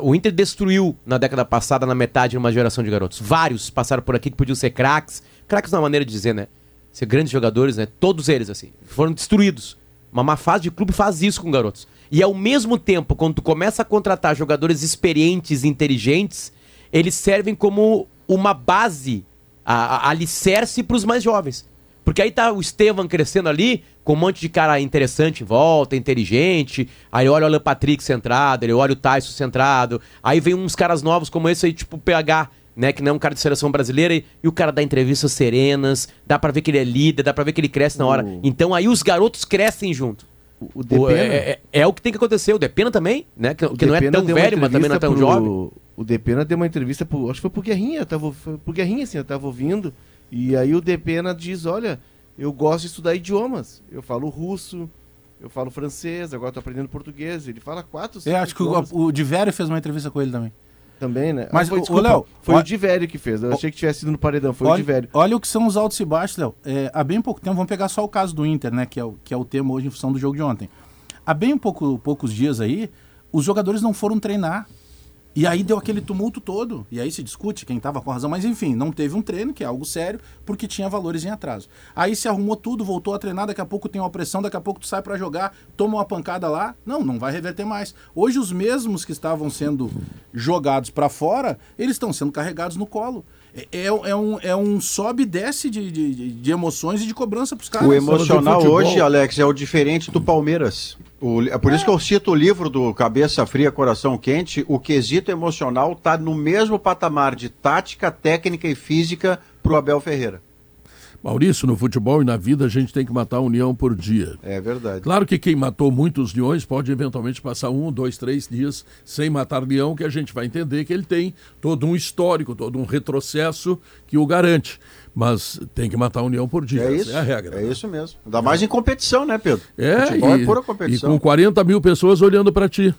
O Inter destruiu na década passada, na metade, uma geração de garotos. Vários passaram por aqui que podiam ser craques. Craques não é maneira de dizer, né? Ser grandes jogadores, né? Todos eles, assim, foram destruídos. Uma má fase de clube faz isso com garotos. E ao mesmo tempo, quando tu começa a contratar jogadores experientes, inteligentes, eles servem como uma base, a, a alicerce para os mais jovens. Porque aí tá o Estevam crescendo ali, com um monte de cara interessante em volta, inteligente. Aí olha o Alan Patrick centrado, ele olha o Tyson centrado. Aí vem uns caras novos como esse aí, tipo o PH, né? Que não é um cara de seleção brasileira. E, e o cara dá entrevistas serenas, dá pra ver que ele é líder, dá pra ver que ele cresce na hora. Uh. Então aí os garotos crescem junto. O, o, é, é, é, o que tem que acontecer. O Depena também, né? Que, que não é tão velho, mas também não é tão pro, jovem. O Depena deu uma entrevista, pro, acho que foi pro Guerrinha, tava, foi pro Guerrinha, assim, eu tava ouvindo. E aí o Depena diz, olha, eu gosto de estudar idiomas. Eu falo russo, eu falo francês, agora tô aprendendo português. Ele fala quatro, cinco É, acho idiomas. que o, o Divério fez uma entrevista com ele também. Também, né? Mas, ah, foi, desculpa, Léo, foi o Divério que fez. Eu achei que tivesse sido no paredão, foi olha, o Divério. Olha o que são os altos e baixos, Léo. É, há bem pouco tempo, vamos pegar só o caso do Inter, né? Que é o, que é o tema hoje em função do jogo de ontem. Há bem pouco, poucos dias aí, os jogadores não foram treinar e aí deu aquele tumulto todo. E aí se discute quem estava com razão, mas enfim, não teve um treino, que é algo sério, porque tinha valores em atraso. Aí se arrumou tudo, voltou a treinar, daqui a pouco tem uma pressão, daqui a pouco tu sai para jogar, toma uma pancada lá. Não, não vai reverter mais. Hoje os mesmos que estavam sendo jogados para fora, eles estão sendo carregados no colo. É, é, é, um, é um sobe e desce de, de, de emoções e de cobrança para os caras. O emocional hoje, Alex, é o diferente do Palmeiras. O, é por isso que eu cito o livro do Cabeça Fria, Coração Quente. O quesito emocional está no mesmo patamar de tática, técnica e física para o Abel Ferreira. Maurício, no futebol e na vida a gente tem que matar um leão por dia. É verdade. Claro que quem matou muitos leões pode eventualmente passar um, dois, três dias sem matar leão, que a gente vai entender que ele tem todo um histórico, todo um retrocesso que o garante. Mas tem que matar um leão por dia. É isso. é a regra. É né? isso mesmo. Ainda mais em competição, né, Pedro? É, futebol e, é pura competição. E com 40 mil pessoas olhando para ti.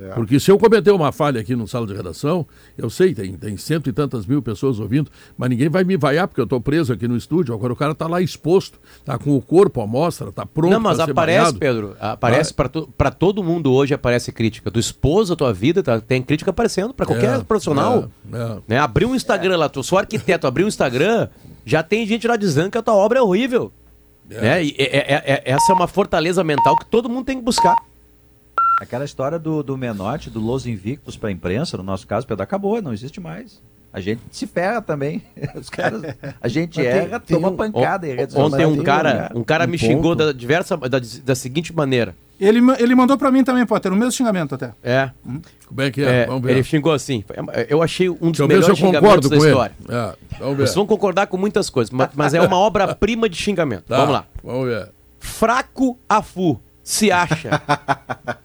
É. Porque se eu cometer uma falha aqui no sala de redação, eu sei, tem, tem cento e tantas mil pessoas ouvindo, mas ninguém vai me vaiar porque eu estou preso aqui no estúdio. Agora o cara está lá exposto, está com o corpo à mostra, está pronto Não, mas aparece, Pedro, aparece para to, todo mundo hoje aparece crítica. Do esposo, a tua vida, tá, tem crítica aparecendo para qualquer é, profissional. É, é. né? Abrir um Instagram lá, tu sou arquiteto, abrir um Instagram, já tem gente lá dizendo que a tua obra é horrível. É. Né? E, essa é uma fortaleza mental que todo mundo tem que buscar. Aquela história do, do Menotti, do Los Invictus para a imprensa, no nosso caso, Pedro, acabou, não existe mais. A gente se ferra também. Os caras, a gente erra, tem, toma um, pancada. On, ontem um cara, um cara um me ponto. xingou da, diversa, da, da seguinte maneira. Ele, ele mandou para mim também, Potter, o mesmo xingamento até. É. Hum? Como é que é? é Vamos ver. Ele xingou assim. Eu achei um dos Deixa melhores xingamentos da história. É, vamos ver. Vocês vão concordar com muitas coisas, mas, mas é uma obra-prima de xingamento. Tá, vamos lá. Vamos ver. Fraco a fu se acha?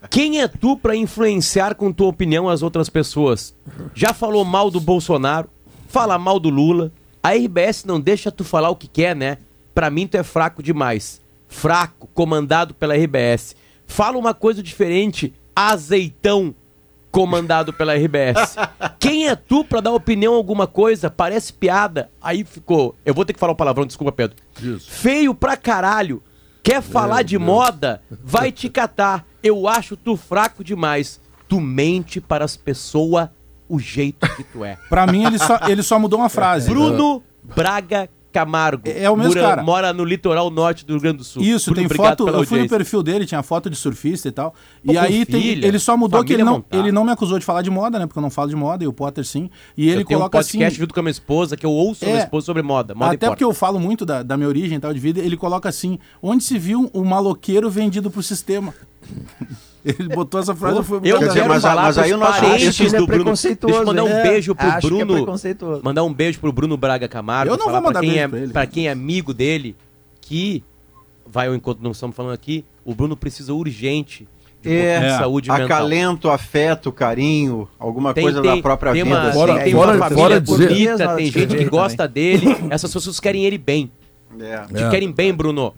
Quem é tu para influenciar com tua opinião as outras pessoas? Já falou mal do Bolsonaro, fala mal do Lula. A RBS não deixa tu falar o que quer, né? Pra mim, tu é fraco demais. Fraco, comandado pela RBS. Fala uma coisa diferente. Azeitão, comandado pela RBS. Quem é tu pra dar opinião alguma coisa? Parece piada. Aí ficou. Eu vou ter que falar um palavrão, desculpa, Pedro. Isso. Feio pra caralho. Quer falar de moda? Vai te catar. Eu acho tu fraco demais. Tu mente para as pessoas o jeito que tu é. Pra mim, ele só, ele só mudou uma frase. Bruno Braga Camargo. É o mesmo mora, cara. Mora no litoral norte do Rio Grande do Sul. Isso, Bruno, tem foto. Eu fui no audiência. perfil dele, tinha foto de surfista e tal. Pô, e aí tem- ele só mudou que ele não, montada. ele não me acusou de falar de moda, né? Porque eu não falo de moda, e o Potter sim. E ele eu tenho um coloca assim. podcast junto com a minha esposa, que eu ouço a minha É. esposa sobre moda. Moda Até porque eu falo muito da, da minha origem e tal de vida, ele coloca assim: onde se viu um maloqueiro vendido pro sistema? Ele botou essa frase foi Eu Quer dizer, quero mas a- falar mas aí o nosso- parentes ele é do Bruno. preconceituoso, Deixa eu mandar um hein? beijo pro Acho que é Bruno. preconceituoso. mandar um beijo pro Bruno Braga Camargo. Eu não vou mandar pra quem beijo é, pra ele. pra quem é amigo dele, que vai ao encontro, não estamos falando aqui, o Bruno precisa urgente de um É, de saúde mental. acalento, afeto, carinho, alguma Tem- coisa tem- da própria tem vida. Uma, assim. Fora- tem, tem fora- uma família bonita, tem gente que gosta dele. Essas pessoas querem ele bem. É. Te É. querem bem, Bruno.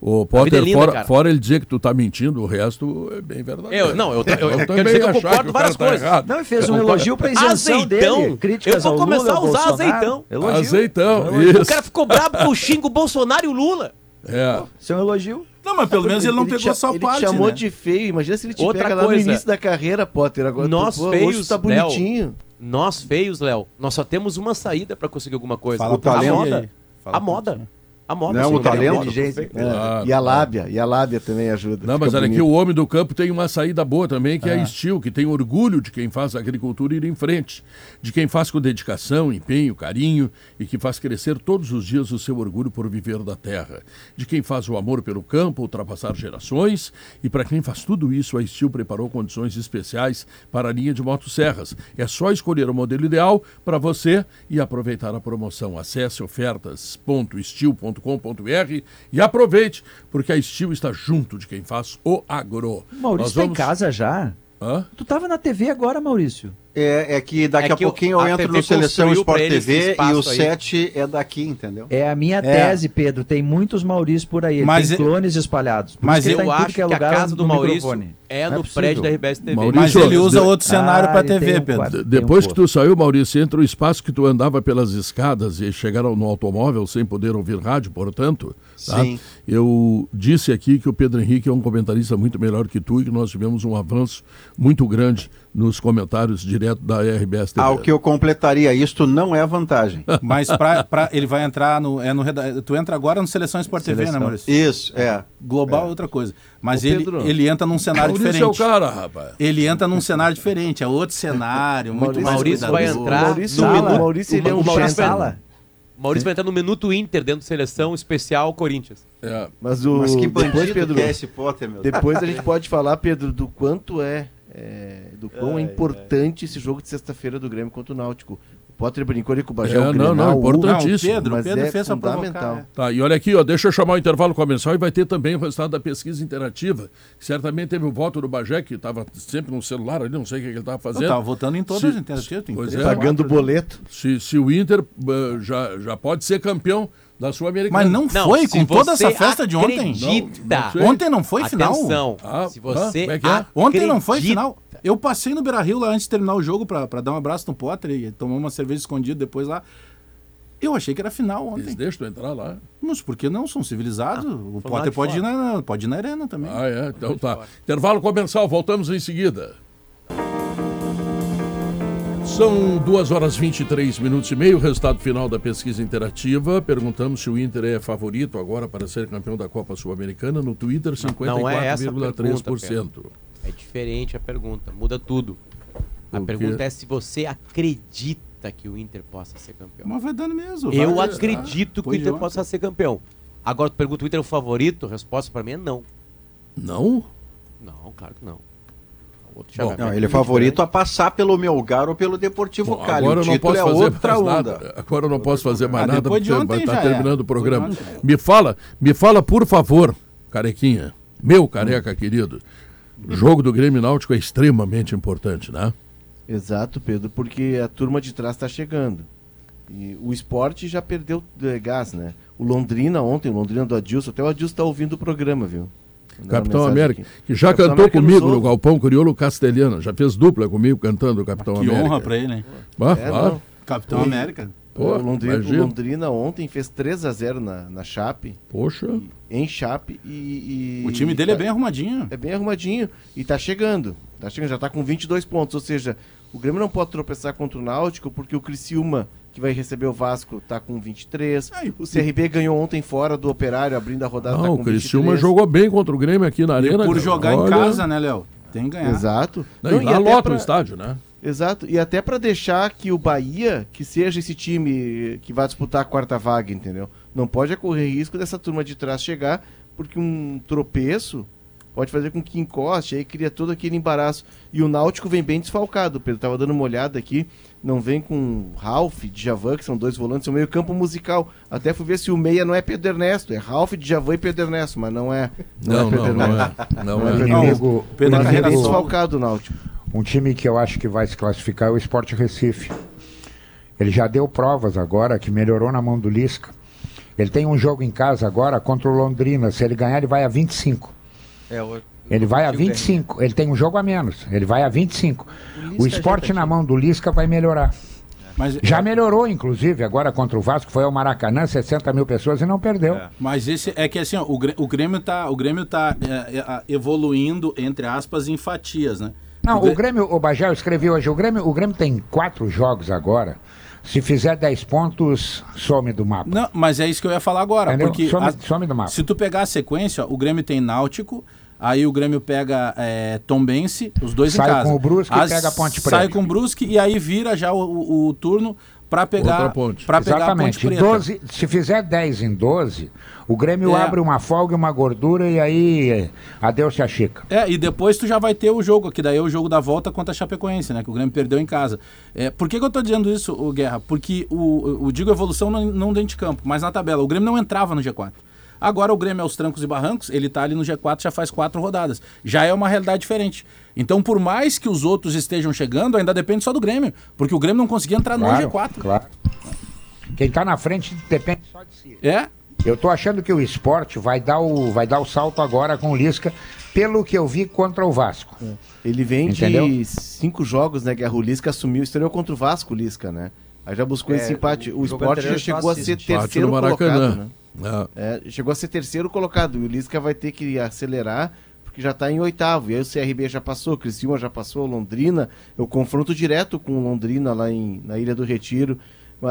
Ô, vida é Potter, linda, fora, fora ele dizer que tu tá mentindo, o resto é bem verdade. Eu, não, eu, eu, eu, quero também dizer que eu concordo o várias tá coisas. errado. Não, e fez um elogio pra isenção Azeitão. dele. Críticas Eu vou ao começar Lula, a usar Bolsonaro. azeitão. Elogio. Azeitão, Elogio. isso. O cara ficou bravo porque eu xingo o Bolsonaro e o Lula. É. Isso é um elogio. Não, mas pelo menos ele não Ele pegou te- só ele parte. te chamou né? de feio. Imagina se ele te Outra pega lá no coisa. início da carreira, Potter. Agora Nós tu, pô, feios, tá Léo, bonitinho. Nós feios, Léo, nós só temos uma saída pra conseguir alguma coisa. Fala a moda. A moda. A moda. Não, sim, o talento. É, Claro, e a claro. lábia, e a lábia também ajuda. Não, mas olha aqui, bonito. o homem do campo tem uma saída boa também, que é a Estil, que tem orgulho de quem faz a agricultura ir em frente, de quem faz com dedicação, empenho, carinho e que faz crescer todos os dias o seu orgulho por viver da terra, de quem faz o amor pelo campo ultrapassar gerações e para quem faz tudo isso, a Estil preparou condições especiais para a linha de motosserras. É só escolher o modelo ideal para você e aproveitar a promoção. Acesse ofertas.estil.com.br e aproveite, porque a Estil está junto de quem faz o agro. Maurício Nós tá em vamos- casa já. Hã? Tu tava na TV agora, Maurício. É, é que daqui É a que pouquinho eu entro TV no Seleção Sport TV e o aí. 7 é daqui, entendeu? É a minha tese, Pedro. Tem muitos Maurícios por aí. Mas tem é- clones espalhados. Por mas eu tá acho que é que a lugar casa do Maurício é no possível. prédio da RBS TV. Maurício, Mas ele usa de- outro cenário pra Ah, ele TV, um Pedro. quarto. De- Tem um Depois que tu saiu, Maurício, entra o espaço que tu andava pelas escadas e chegaram no automóvel sem poder ouvir rádio, portanto. tá? Sim. Eu disse aqui que o Pedro Henrique é um comentarista muito melhor que tu e que nós tivemos um avanço muito grande nos comentários direto da RBS TV. Ah, o que eu completaria, isto não é vantagem. Mas pra, pra- ele vai entrar no. É no tu entra agora no Seleção Sport TV, né, Seleção. Maurício? Isso, é. Global é outra coisa. Mas Ô, ele, Pedro. ele entra num cenário Maurício é o diferente. cara, rapaz. Ele entra num cenário diferente, é outro cenário, muito Maurício- mais Maurício vai entrar O Maurício, no Maurício, ele é o um Maurício Sala? Maurício vai entrar no Minuto Inter dentro da seleção especial Corinthians. É. Mas o Mas que depois, bandido Pedro, que é esse Potter, meu Deus. depois a gente pode falar, Pedro, do quanto é, é, do quão é importante esse jogo de sexta-feira do Grêmio contra o Náutico. O Potter brincou ali com o Bagé, É, o não, Grenal, não, o- importantíssimo. Não, Pedro, mas Pedro é fez fundamental. provocar. é. Tá, e olha aqui, ó, deixa eu chamar o intervalo comercial e vai ter também o resultado da pesquisa interativa. Certamente teve o voto do Bagé, que estava sempre no celular ali, não sei o que, ele estava fazendo. tava votando em todas Se- as interativas. Pois três, é. Pagando o quatro. boleto. Se, se o Inter eh, já, já pode ser campeão da Sul-Americana. Mas não, foi com toda essa festa de ontem. Acredita. Não. Ontem não foi final. Atenção. Ah, se ah, você como é que é? Ontem não foi final. Eu passei no Beira Rio lá antes de terminar o jogo pra, pra dar um abraço no Potter e tomar uma cerveja escondida depois lá. Eu achei que era final Eles ontem. deixam tu entrar lá. Mas por que não? São civilizados. o foi lá Potter de pode ir, na, pode ir na arena também. Ah, é? Então tá. Intervalo comercial, voltamos em seguida. São 2 horas 23 minutos e meio, resultado final da pesquisa interativa. Perguntamos se o Inter é favorito agora para ser campeão da Copa Sul-Americana. No Twitter, não é essa a 54,3%. É diferente a pergunta, muda tudo. A O quê? pergunta é se você acredita que o Inter possa ser campeão. Mas vai dando mesmo. Eu vai. acredito que o Inter possa ser campeão. Agora tu pergunta o Inter é o favorito? A resposta pra mim é não. Não? Não, claro que não. Bom, Não, ele é favorito a passar pelo Melgar ou pelo Deportivo Bom, Cali. agora O eu não posso é fazer outra mais onda. nada. Agora eu não posso fazer mais Ah, nada porque ontem vai estar já terminando é. o programa. Me fala, me fala por favor, carequinha, meu careca querido. O jogo do Grêmio Náutico é extremamente importante, né? Exato, Pedro, porque a turma de trás está chegando. E o esporte já perdeu é, gás, né? O Londrina ontem, o Londrina do Adilson, até o Adilson está ouvindo o programa, viu? Capitão América, aqui. que já Capitão cantou América comigo no Galpão Crioulo Castelhano, já fez dupla comigo cantando o Capitão que América. Que honra pra ele, hein? Ah, é, claro. Capitão América. Pô, o Londrina, o Londrina, ontem fez 3 a 0 na, na Chape. Poxa. Em Chape e, e O time dele é tá, é bem arrumadinho. É bem arrumadinho e tá chegando. Tá chegando, já tá com 22 pontos, ou seja, o Grêmio não pode tropeçar contra o Náutico porque o Criciúma que vai receber o Vasco tá com 23. Ah, o CRB ganhou ontem fora do Operário, abrindo a rodada não, tá com o Criciúma 23. jogou bem contra o Grêmio aqui na arena. E por jogar Olha... em casa, né, Léo? Tem que ganhar. Exato. Não, não, e lá lota pra... o estádio, né? Exato. E até para deixar que o Bahia, que seja esse time que vai disputar a quarta vaga, entendeu? Não pode correr risco dessa turma de trás chegar, porque um tropeço pode fazer com que encoste, aí cria todo aquele embaraço. E o Náutico vem bem desfalcado, Pedro. Tava dando uma olhada aqui, não vem com Ralph, Djavan, que são dois volantes, é um meio campo musical. Até fui ver se o meia não é Pedro Ernesto, é Ralph, Djavan e Pedro Ernesto, mas não é. Não, não, é Pedro não, Ernesto. Não é. Não, não é. Pedro Ernesto. Pedro Ernesto. desfalcado o Náutico. Um time que eu acho que vai se classificar é o Sport Recife. Ele já deu provas agora que melhorou na mão do Lisca. Ele tem um jogo em casa agora contra o Londrina. Se ele ganhar, ele vai a 25. É, o... Ele vai a 25. Ele tem um jogo a menos. Ele vai a 25. O, o esporte na mão do Lisca vai melhorar. Mas, Já é... melhorou, inclusive, agora contra o Vasco, foi ao Maracanã, 60 mil pessoas e não perdeu. É. Mas esse é que assim, ó, o Grêmio está o Grêmio tá, é, é, evoluindo, entre aspas, em fatias, né? Não, o Grêmio, o Bajé, eu escrevi hoje, o Grêmio, o Grêmio tem quatro jogos agora. Se fizer 10 pontos, some do mapa. Não, mas é isso que eu ia falar agora. Entendeu? Porque some, a, some do mapa. Se tu pegar a sequência, o Grêmio tem Náutico, Aí o Grêmio pega é, Tombense, os dois sai em casa. Sai com o Brusque As, e pega a Ponte Preta. Sai com o Brusque e aí vira já o, o, o turno para pegar, pra pegar Exatamente. a Ponte Preta. 12, se fizer 10 em 12, o Grêmio é. abre uma folga e uma gordura e aí adeus se achica. É, e depois tu já vai ter o jogo, que daí é o jogo da volta contra a Chapecoense, né? Que o Grêmio perdeu em casa. É, por que, que eu tô dizendo isso, o Guerra? Porque o, o digo evolução não, não dentro de campo, mas na tabela. O Grêmio não entrava no G4. Agora o Grêmio aos trancos e barrancos, ele está ali no G4 já faz quatro rodadas. Já é uma realidade diferente. Então, por mais que os outros estejam chegando, ainda depende só do Grêmio. Porque o Grêmio não conseguia entrar claro, no G4. Claro. Quem está na frente depende só de si. É. Eu estou achando que o esporte vai dar o, vai dar o salto agora com o Lisca, pelo que eu vi contra o Vasco. É. Ele vem Entendeu? de cinco jogos, né? Que a Lisca assumiu, estreou contra o Vasco, o Lisca, né? Aí já buscou é, esse empate. O, o esporte já chegou a ser terceiro colocado, né? É. É, chegou a ser terceiro colocado. E o Lisca vai ter que acelerar, porque já está em oitavo. E aí o CRB já passou, o Criciúma já passou, Londrina. Eu confronto direto com Londrina lá em, na Ilha do Retiro.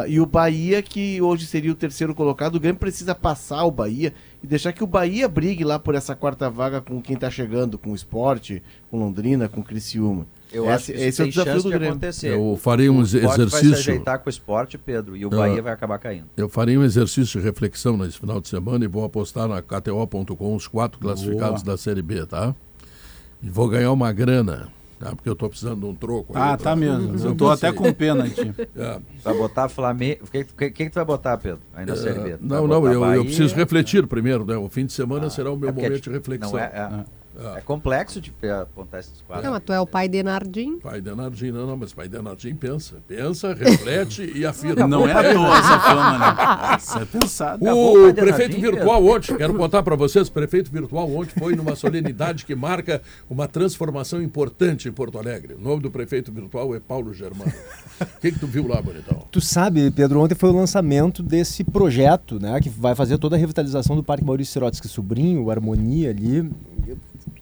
E o Bahia, que hoje seria o terceiro colocado, o Grêmio precisa passar o Bahia e deixar que o Bahia brigue lá por essa quarta vaga com quem está chegando, com o esporte, com Londrina, com o Criciúma. Eu esse, acho que esse é o desafio do Grêmio. Acontecer. Eu farei um exercício. vai se ajeitar com o esporte, Pedro, e o Bahia vai acabar caindo. Eu farei um exercício de reflexão nesse final de semana e vou apostar na KTO.com os quatro classificados Boa. da Série B, tá? E vou ganhar uma grana. Tá, porque eu estou precisando de um troco. Ah, tá mesmo. Eu estou até com pena aqui. É. Vai botar Flamengo. O que, que, que, tu vai botar, Pedro? Aí na é, Série B? Não, não, eu, eu, preciso refletir primeiro. Né? O fim de semana ah, será o meu é momento de reflexão. Não é, é. É complexo de apontar esses quadros. Não, mas tu é o pai de Nardim. Pai de Nardim, não, não, mas pai de Nardim pensa. Pensa, reflete e afirma. Não é à toa essa fama, né? Isso é pensado. O prefeito virtual ontem, quero contar para vocês, o prefeito virtual ontem foi numa solenidade que marca uma transformação importante em Porto Alegre. O nome do prefeito virtual é Paulo Germano. O que, que tu viu lá, Bonitão? Tu sabe, Pedro, ontem foi o lançamento desse projeto, né, que vai fazer toda a revitalização do Parque Maurício Sirotsky Sobrinho, o Harmonia ali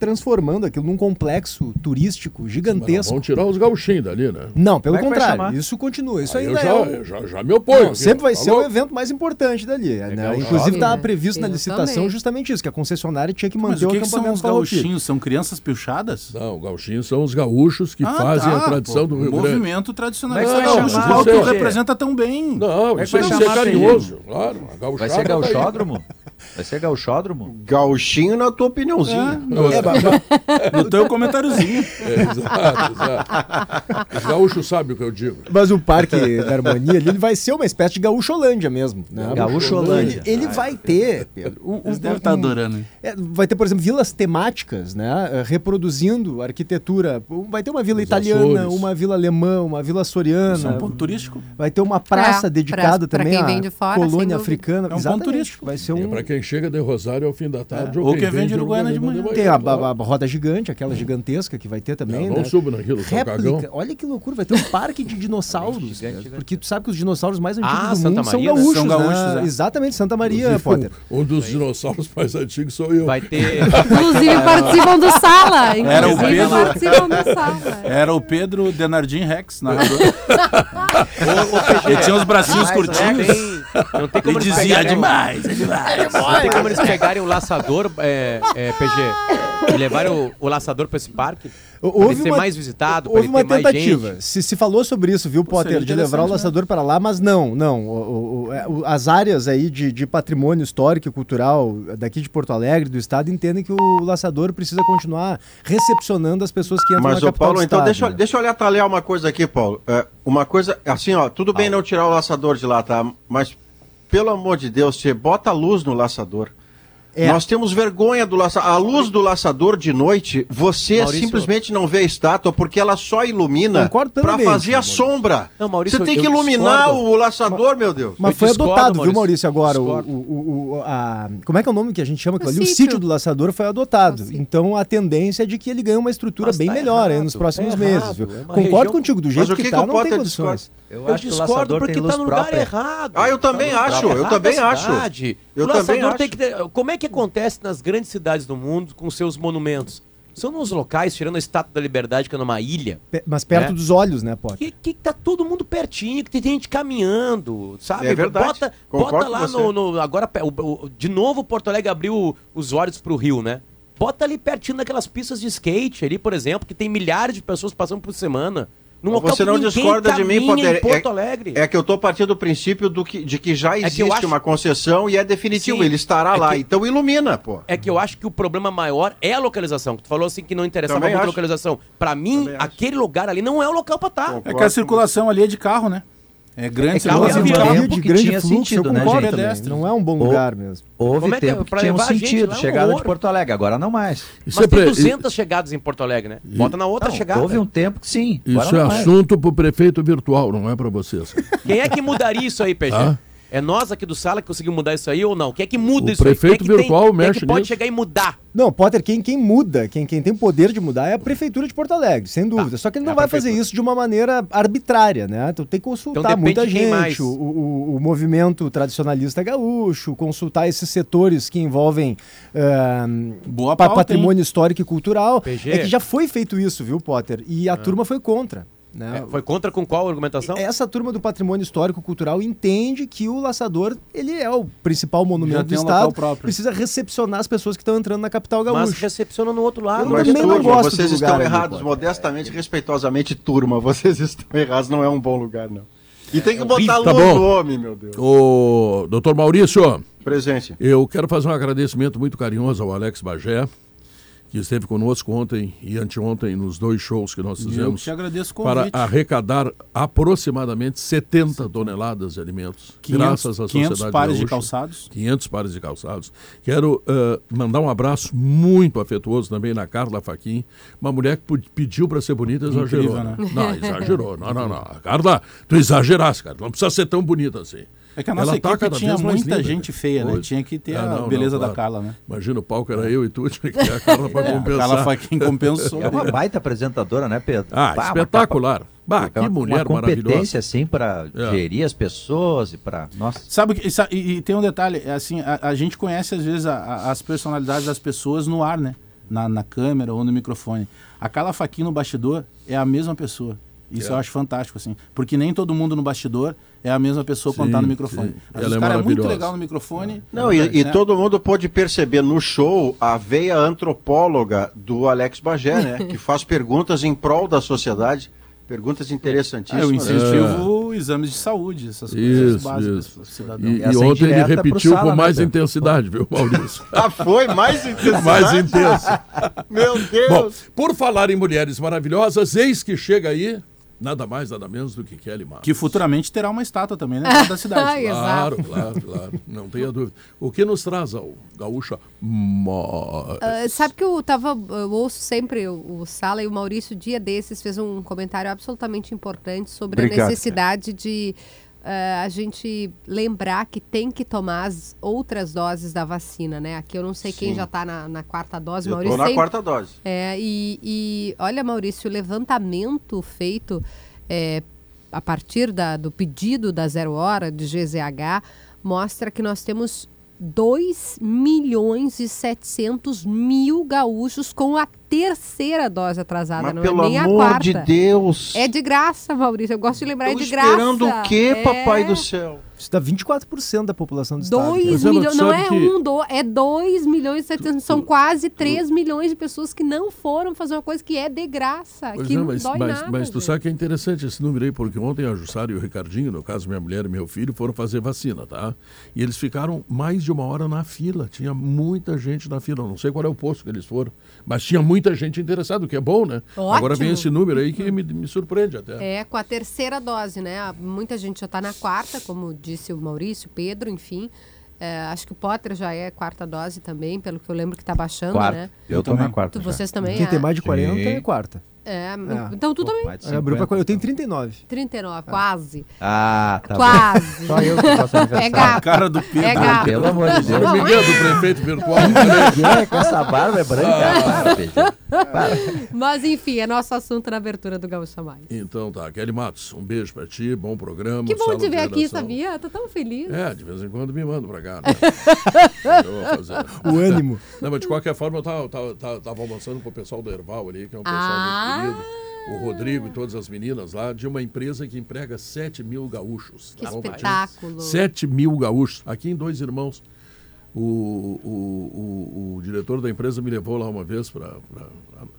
transformando aquilo num complexo turístico gigantesco. Vão tirar os gauchinhos dali, né? Não, pelo é contrário. Isso continua. Isso Aí ainda já, é. O... Já, já me oponho. Não, sempre vai ser o evento mais importante dali. É né? Inclusive estava previsto na licitação justamente isso, que a concessionária tinha que manter Mas o, que o que são os gauchinhos? São crianças pilchadas? Não, gauchinhos são os gaúchos que ah, fazem tá, a tradição pô, do Rio Grande. movimento tradicionalista não, gaúcho, o representa tão bem. Não, isso é ser carinhoso. Claro, Vai ser gauchódromo? Vai ser gauchódromo? Gauchinho na tua opiniãozinha. É, no teu comentáriozinho. É, exato, exato. Os gaúchos sabem o que eu digo. Mas o Parque da Harmonia ali, ele vai ser uma espécie de gaúcholândia mesmo. Né? Gaúcholândia. Ele, ele vai ter, Pedro. Um, Eles devem estar adorando. hein? é, vai ter, por exemplo, vilas temáticas, né? eh, Reproduzindo arquitetura. Vai ter uma vila Os italiana, Açores. uma vila alemã, uma vila soriana. Isso é um ponto turístico. Vai ter uma praça É, dedicada pra- pra também quem à vem de fora, colônia africana. É um ponto Exatamente. turístico. Vai ser É um... para quem chega de Rosário ao fim da tarde. Ou quem quem vem de Uruguaiana de manhã. Tem a, a, a roda gigante, aquela gigantesca que vai ter também, Não, né? não subo naquilo, cagão. Réplica. Olha que loucura, vai ter um parque de dinossauros. porque tu sabe que os dinossauros mais antigos Ah, do Santa mundo são Maria, né? gaúchos, São né? gaúchos, é. Exatamente, Santa Maria, Inclusive, Potter. Um, um dos dinossauros mais antigos sou eu. Vai ter. Inclusive participam do sala. Era o Inclusive Pedro. participam do sala. Era o Pedro Denardim Rex, narrador. Ele tinha os bracinhos Não curtinhos. Não tem como Ele eles dizia pegarem- demais, é demais. Não tem como eles pegarem o laçador, é, é, PG, e levarem o, o laçador pra esse parque? Pra ele ser mais visitado, pra houve uma tentativa. gente. Se, se falou sobre isso, viu, Potter, seria de levar o né? laçador para lá, mas não, não. O- o- o- é, o- as áreas aí de, de patrimônio histórico e cultural daqui de Porto Alegre, do estado, entendem que o laçador precisa continuar recepcionando as pessoas que entram Mas, na capital Paulo, do então estado, deixa, eu- né? deixa eu olhar talhar uma coisa aqui, Paulo. É, uma coisa, assim, ó, tudo bem não tirar o laçador de lá, tá? Mas, pelo amor de Deus, você bota a luz no laçador. É. Nós temos vergonha do laçador. A luz do laçador de noite, você Maurício- simplesmente não vê a estátua porque ela só ilumina plenamente, fazer a Maurício. sombra. Não, Maurício, você tem que iluminar discordo. o laçador, meu Deus. Mas Eu foi discordo, adotado, viu, Maurício? Maurício, agora? O, o- o- o- a, como é que é o nome que a gente chama O ali? O sítio. sítio do laçador foi adotado. Então a tendência é de que ele ganhe uma estrutura Mas bem tá melhor aí errado, nos próximos tá meses. viu? É Concordo região- contigo, do Mas jeito o que que, que tá, não tem condições. Eu, Eu acho que o discordo porque tá no lugar errado. Ah, eu também Tá acho, eu também da acho. Eu o acho. tem que ter... Como é que acontece nas grandes cidades do mundo com seus monumentos? São nos locais, tirando a Estátua da Liberdade, que é numa ilha, Pe- Mas perto É. dos olhos, né, Potter? que, que tá todo mundo pertinho, que tem gente caminhando, sabe? É verdade. Bota, Concordo bota lá no, no- Agora, o- o- de novo, Porto Alegre abriu os olhos pro Rio, né? Bota ali pertinho daquelas pistas de skate ali, por exemplo, que tem milhares de pessoas passando por semana. Num você que não discorda de mim, Potter. em Porto É- Alegre. É que eu tô partindo do princípio do que, de que já que eu existe acho- uma concessão e é definitivo. Sim. Ele estará É lá. que- Então ilumina, pô. É que eu acho que o problema maior é a localização. Tu falou assim que não interessava Também muito a acho. localização. Pra mim, Também acho. aquele lugar ali não é o local pra estar. É que a circulação ali é de carro, né? É grande É carro e. Via de que grande tinha fluxo, sentido, né, gente? Pedestre. Não é um bom lugar mesmo. Houve Como é que é? tempo que tinha um levar a gente sentido, lá é um chegada horror. de Porto Alegre, agora não mais. Isso Mas é tem pre- 200 chegadas em Porto Alegre, né? Bota na outra Não, chegada. houve um tempo que sim. agora Isso é mais. assunto pro prefeito virtual, não é para vocês. Quem é que mudaria isso aí, PG? Hã? É nós aqui do Sala que conseguimos mudar isso aí ou não? Quem é que muda O isso prefeito aí? Quem é que virtual tem, quem é mexe que pode nisso. chegar e mudar? Não, Potter, quem, quem muda, quem, quem tem poder de mudar é a Prefeitura de Porto Alegre, sem dúvida. Só que ele é não a vai fazer isso de uma maneira arbitrária, né? Então tem que consultar Então muita gente, mais. o, o, o movimento tradicionalista gaúcho, consultar esses setores que envolvem ah, Boa pa- pauta, patrimônio histórico e cultural. PG. É que já foi feito isso, viu, Potter? E a turma foi contra. Né? É, foi contra com qual argumentação? Essa turma do patrimônio histórico cultural entende que o laçador ele é o principal monumento do um estado, local próprio. precisa recepcionar as pessoas que estão entrando na capital Mas gaúcha. recepciona no outro lado. Eu Mas, também não turma, gosto do vocês lugar estão errados, pô. modestamente, respeitosamente, turma. Vocês estão errados, não é um bom lugar, não. E tem que botar Tá luz no homem, meu Deus. Ô, doutor Maurício, Presente. eu quero fazer um agradecimento muito carinhoso ao Alex Bagé, que esteve conosco ontem e anteontem nos dois shows que nós Eu fizemos te agradeço o para convite. arrecadar aproximadamente 70 toneladas de alimentos, 500, graças à 500 sociedade pares de gaúcha. calçados. 500 pares de calçados. Quero eh, mandar um abraço muito afetuoso também na Carla Faquin, uma mulher que pediu para ser bonita, exagerou. Incrível, né? Não, exagerou. Não, não, não. Carla, tu exageraste, cara. Não precisa ser tão bonita assim. É que a nossa Ela tá equipe cada tinha muita linda, gente feia, né? Tinha que ter Ah, a não, não, beleza da claro. Carla, né? Imagina, o palco era eu e tu, tinha que ter a Carla para É, a compensar. Carla Faquin compensou. É uma baita apresentadora, né, Pedro? Ah, Bah, espetacular. Bah, que uma- mulher uma maravilhosa. competência, assim, para É. gerir as pessoas e para... Nossa. Sabe que e, e tem um detalhe, é assim, a, a gente conhece às vezes a- a- as personalidades das pessoas no ar, né? Na, na câmera ou no microfone. A Carla Faquin no bastidor é a mesma pessoa. Isso É. eu acho fantástico, assim. Porque nem todo mundo no bastidor é a mesma pessoa quando tá no microfone. Às Ela vezes é o cara é muito maravilhosa. legal no microfone. Não, e, e né? todo mundo pôde perceber no show a veia antropóloga do Alex Bagé, né? que faz perguntas em prol da sociedade. Perguntas É, interessantíssimas. eu incentivo exames de saúde, essas coisas Isso, básicas isso. cidadão. E, e ontem ele repetiu Sala, com né, mais Pedro? intensidade, viu, Maurício? Ah, foi? Mais intensidade? mais intenso. Meu Deus! Bom, por falar em mulheres maravilhosas, eis que chega aí nada mais, nada menos do que Kelly Matos. Que futuramente terá uma estátua também, né? da cidade. Claro, claro, claro. Não tenha dúvida. O que nos traz ao Gaúcha Mo- Ah, sabe que eu tava. Eu ouço sempre o, o Sala e o Maurício, dia desses, fez um comentário absolutamente importante sobre a Obrigado, necessidade de ah, a gente lembrar que tem que tomar as outras doses da vacina, né? Aqui eu não sei quem Sim. já tá na, na quarta dose, Eu Maurício. tô na tem- quarta dose. É, e, e olha, Maurício, o levantamento feito é, a partir da- do pedido da Zero Hora de GZH mostra que nós temos 2 milhões e 700 mil gaúchos com a terceira dose atrasada, Mas não pelo é nem a amor quarta. de Deus! É de graça, Maurício. Eu gosto de lembrar, Tô é de graça. esperando o quê, É. papai do céu? Isso dá 24% da população do estado. 2 Mas ela milhões, não é que- um, do, é 2 milhões e 700, são quase 3 milhões de pessoas que não foram fazer uma coisa que é de graça, Pois que não, não mas, dói mas, nada. mas tu gente. sabe que é interessante esse número aí, porque ontem a Jussara e o Ricardinho, no caso minha mulher e meu filho, foram fazer vacina, tá? E eles ficaram mais de uma hora na fila. Tinha muita gente na fila. Não sei qual é o posto que eles foram, mas tinha muita gente interessada, o que é bom, né? Agora vem Ótimo. esse número aí que me, me surpreende até. É, com a terceira dose, né? Muita gente já está na quarta, como disse o Maurício, Pedro, enfim. É, acho que o Potter já é quarta dose também, pelo que eu lembro que está baixando, Quarta. né? Eu tô na quarta. Tu, vocês também? Quem tem ah? mais de 40 Sim. é quarta. É, É. então tu também. É, abriu pra 50. 40. Eu tenho 39. 39, quase. Ah, tá bom. quase. Só eu que faço É aniversário. gato. Cara do Pedro. É gato. Pelo amor de Deus. Formigueiro do prefeito virtual. É, com essa barba é branca. Para, Pedro. Mas enfim, é nosso assunto na abertura do Gaúcha Mais. Então tá, Kelly Matos, um beijo pra ti, bom programa. Que bom te ver aqui, sabia? Tô tão feliz. É, de vez em quando me manda pra cá. Né? O ânimo. Não, mas de qualquer forma, eu tava, tava, tava, tava almoçando com o pessoal do Erval ali, que é um pessoal Ah. Querido. O Rodrigo e todas as meninas lá, de uma empresa que emprega 7 mil gaúchos. Que Tá espetáculo. 7 mil gaúchos, aqui em Dois Irmãos. O, o, o, o diretor da empresa me levou lá uma vez para.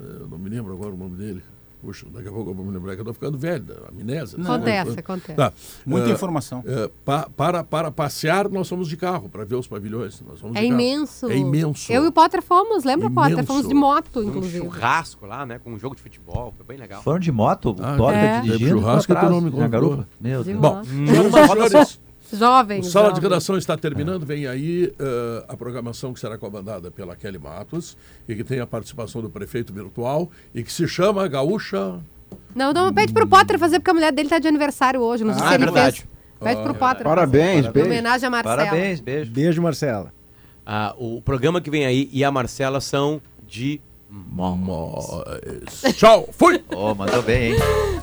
Eu não me lembro agora o nome dele. Puxa, daqui a pouco eu vou me lembrar que eu tô ficando velho, da amnésia. né? Acontece, acontece. Tá. Muita Eh, informação. eh, pa- para, para passear, nós somos de carro, para ver os pavilhões. Nós somos É de carro. imenso. É imenso. Eu e o Potter fomos, lembra, Potter? Imenso. Fomos de moto, Um inclusive. churrasco lá, né? Com um jogo de futebol. Foi bem legal. Foram de moto, o Ah, Toca é. dirigindo. Churrasco pra tu não trás, me na contou. garupa. Meu De Deus. Bom, moto. senhoras e senhores, Jovem. o Sala de. Redação está terminando. Vem aí eh, a programação que será comandada pela Kelly Matos e que tem a participação do prefeito virtual e que se chama Gaúcha. Não, não, pede pro Potter fazer, porque a mulher dele tá de aniversário hoje. Não sei Ah, se é ele verdade. fez. Pede pro Potter. Parabéns, Em beijo. homenagem a Marcela. Parabéns, beijo. Beijo, Marcela. Ah, o programa que vem aí e a Marcela são de Tchau, fui! Ô, mandou bem, hein?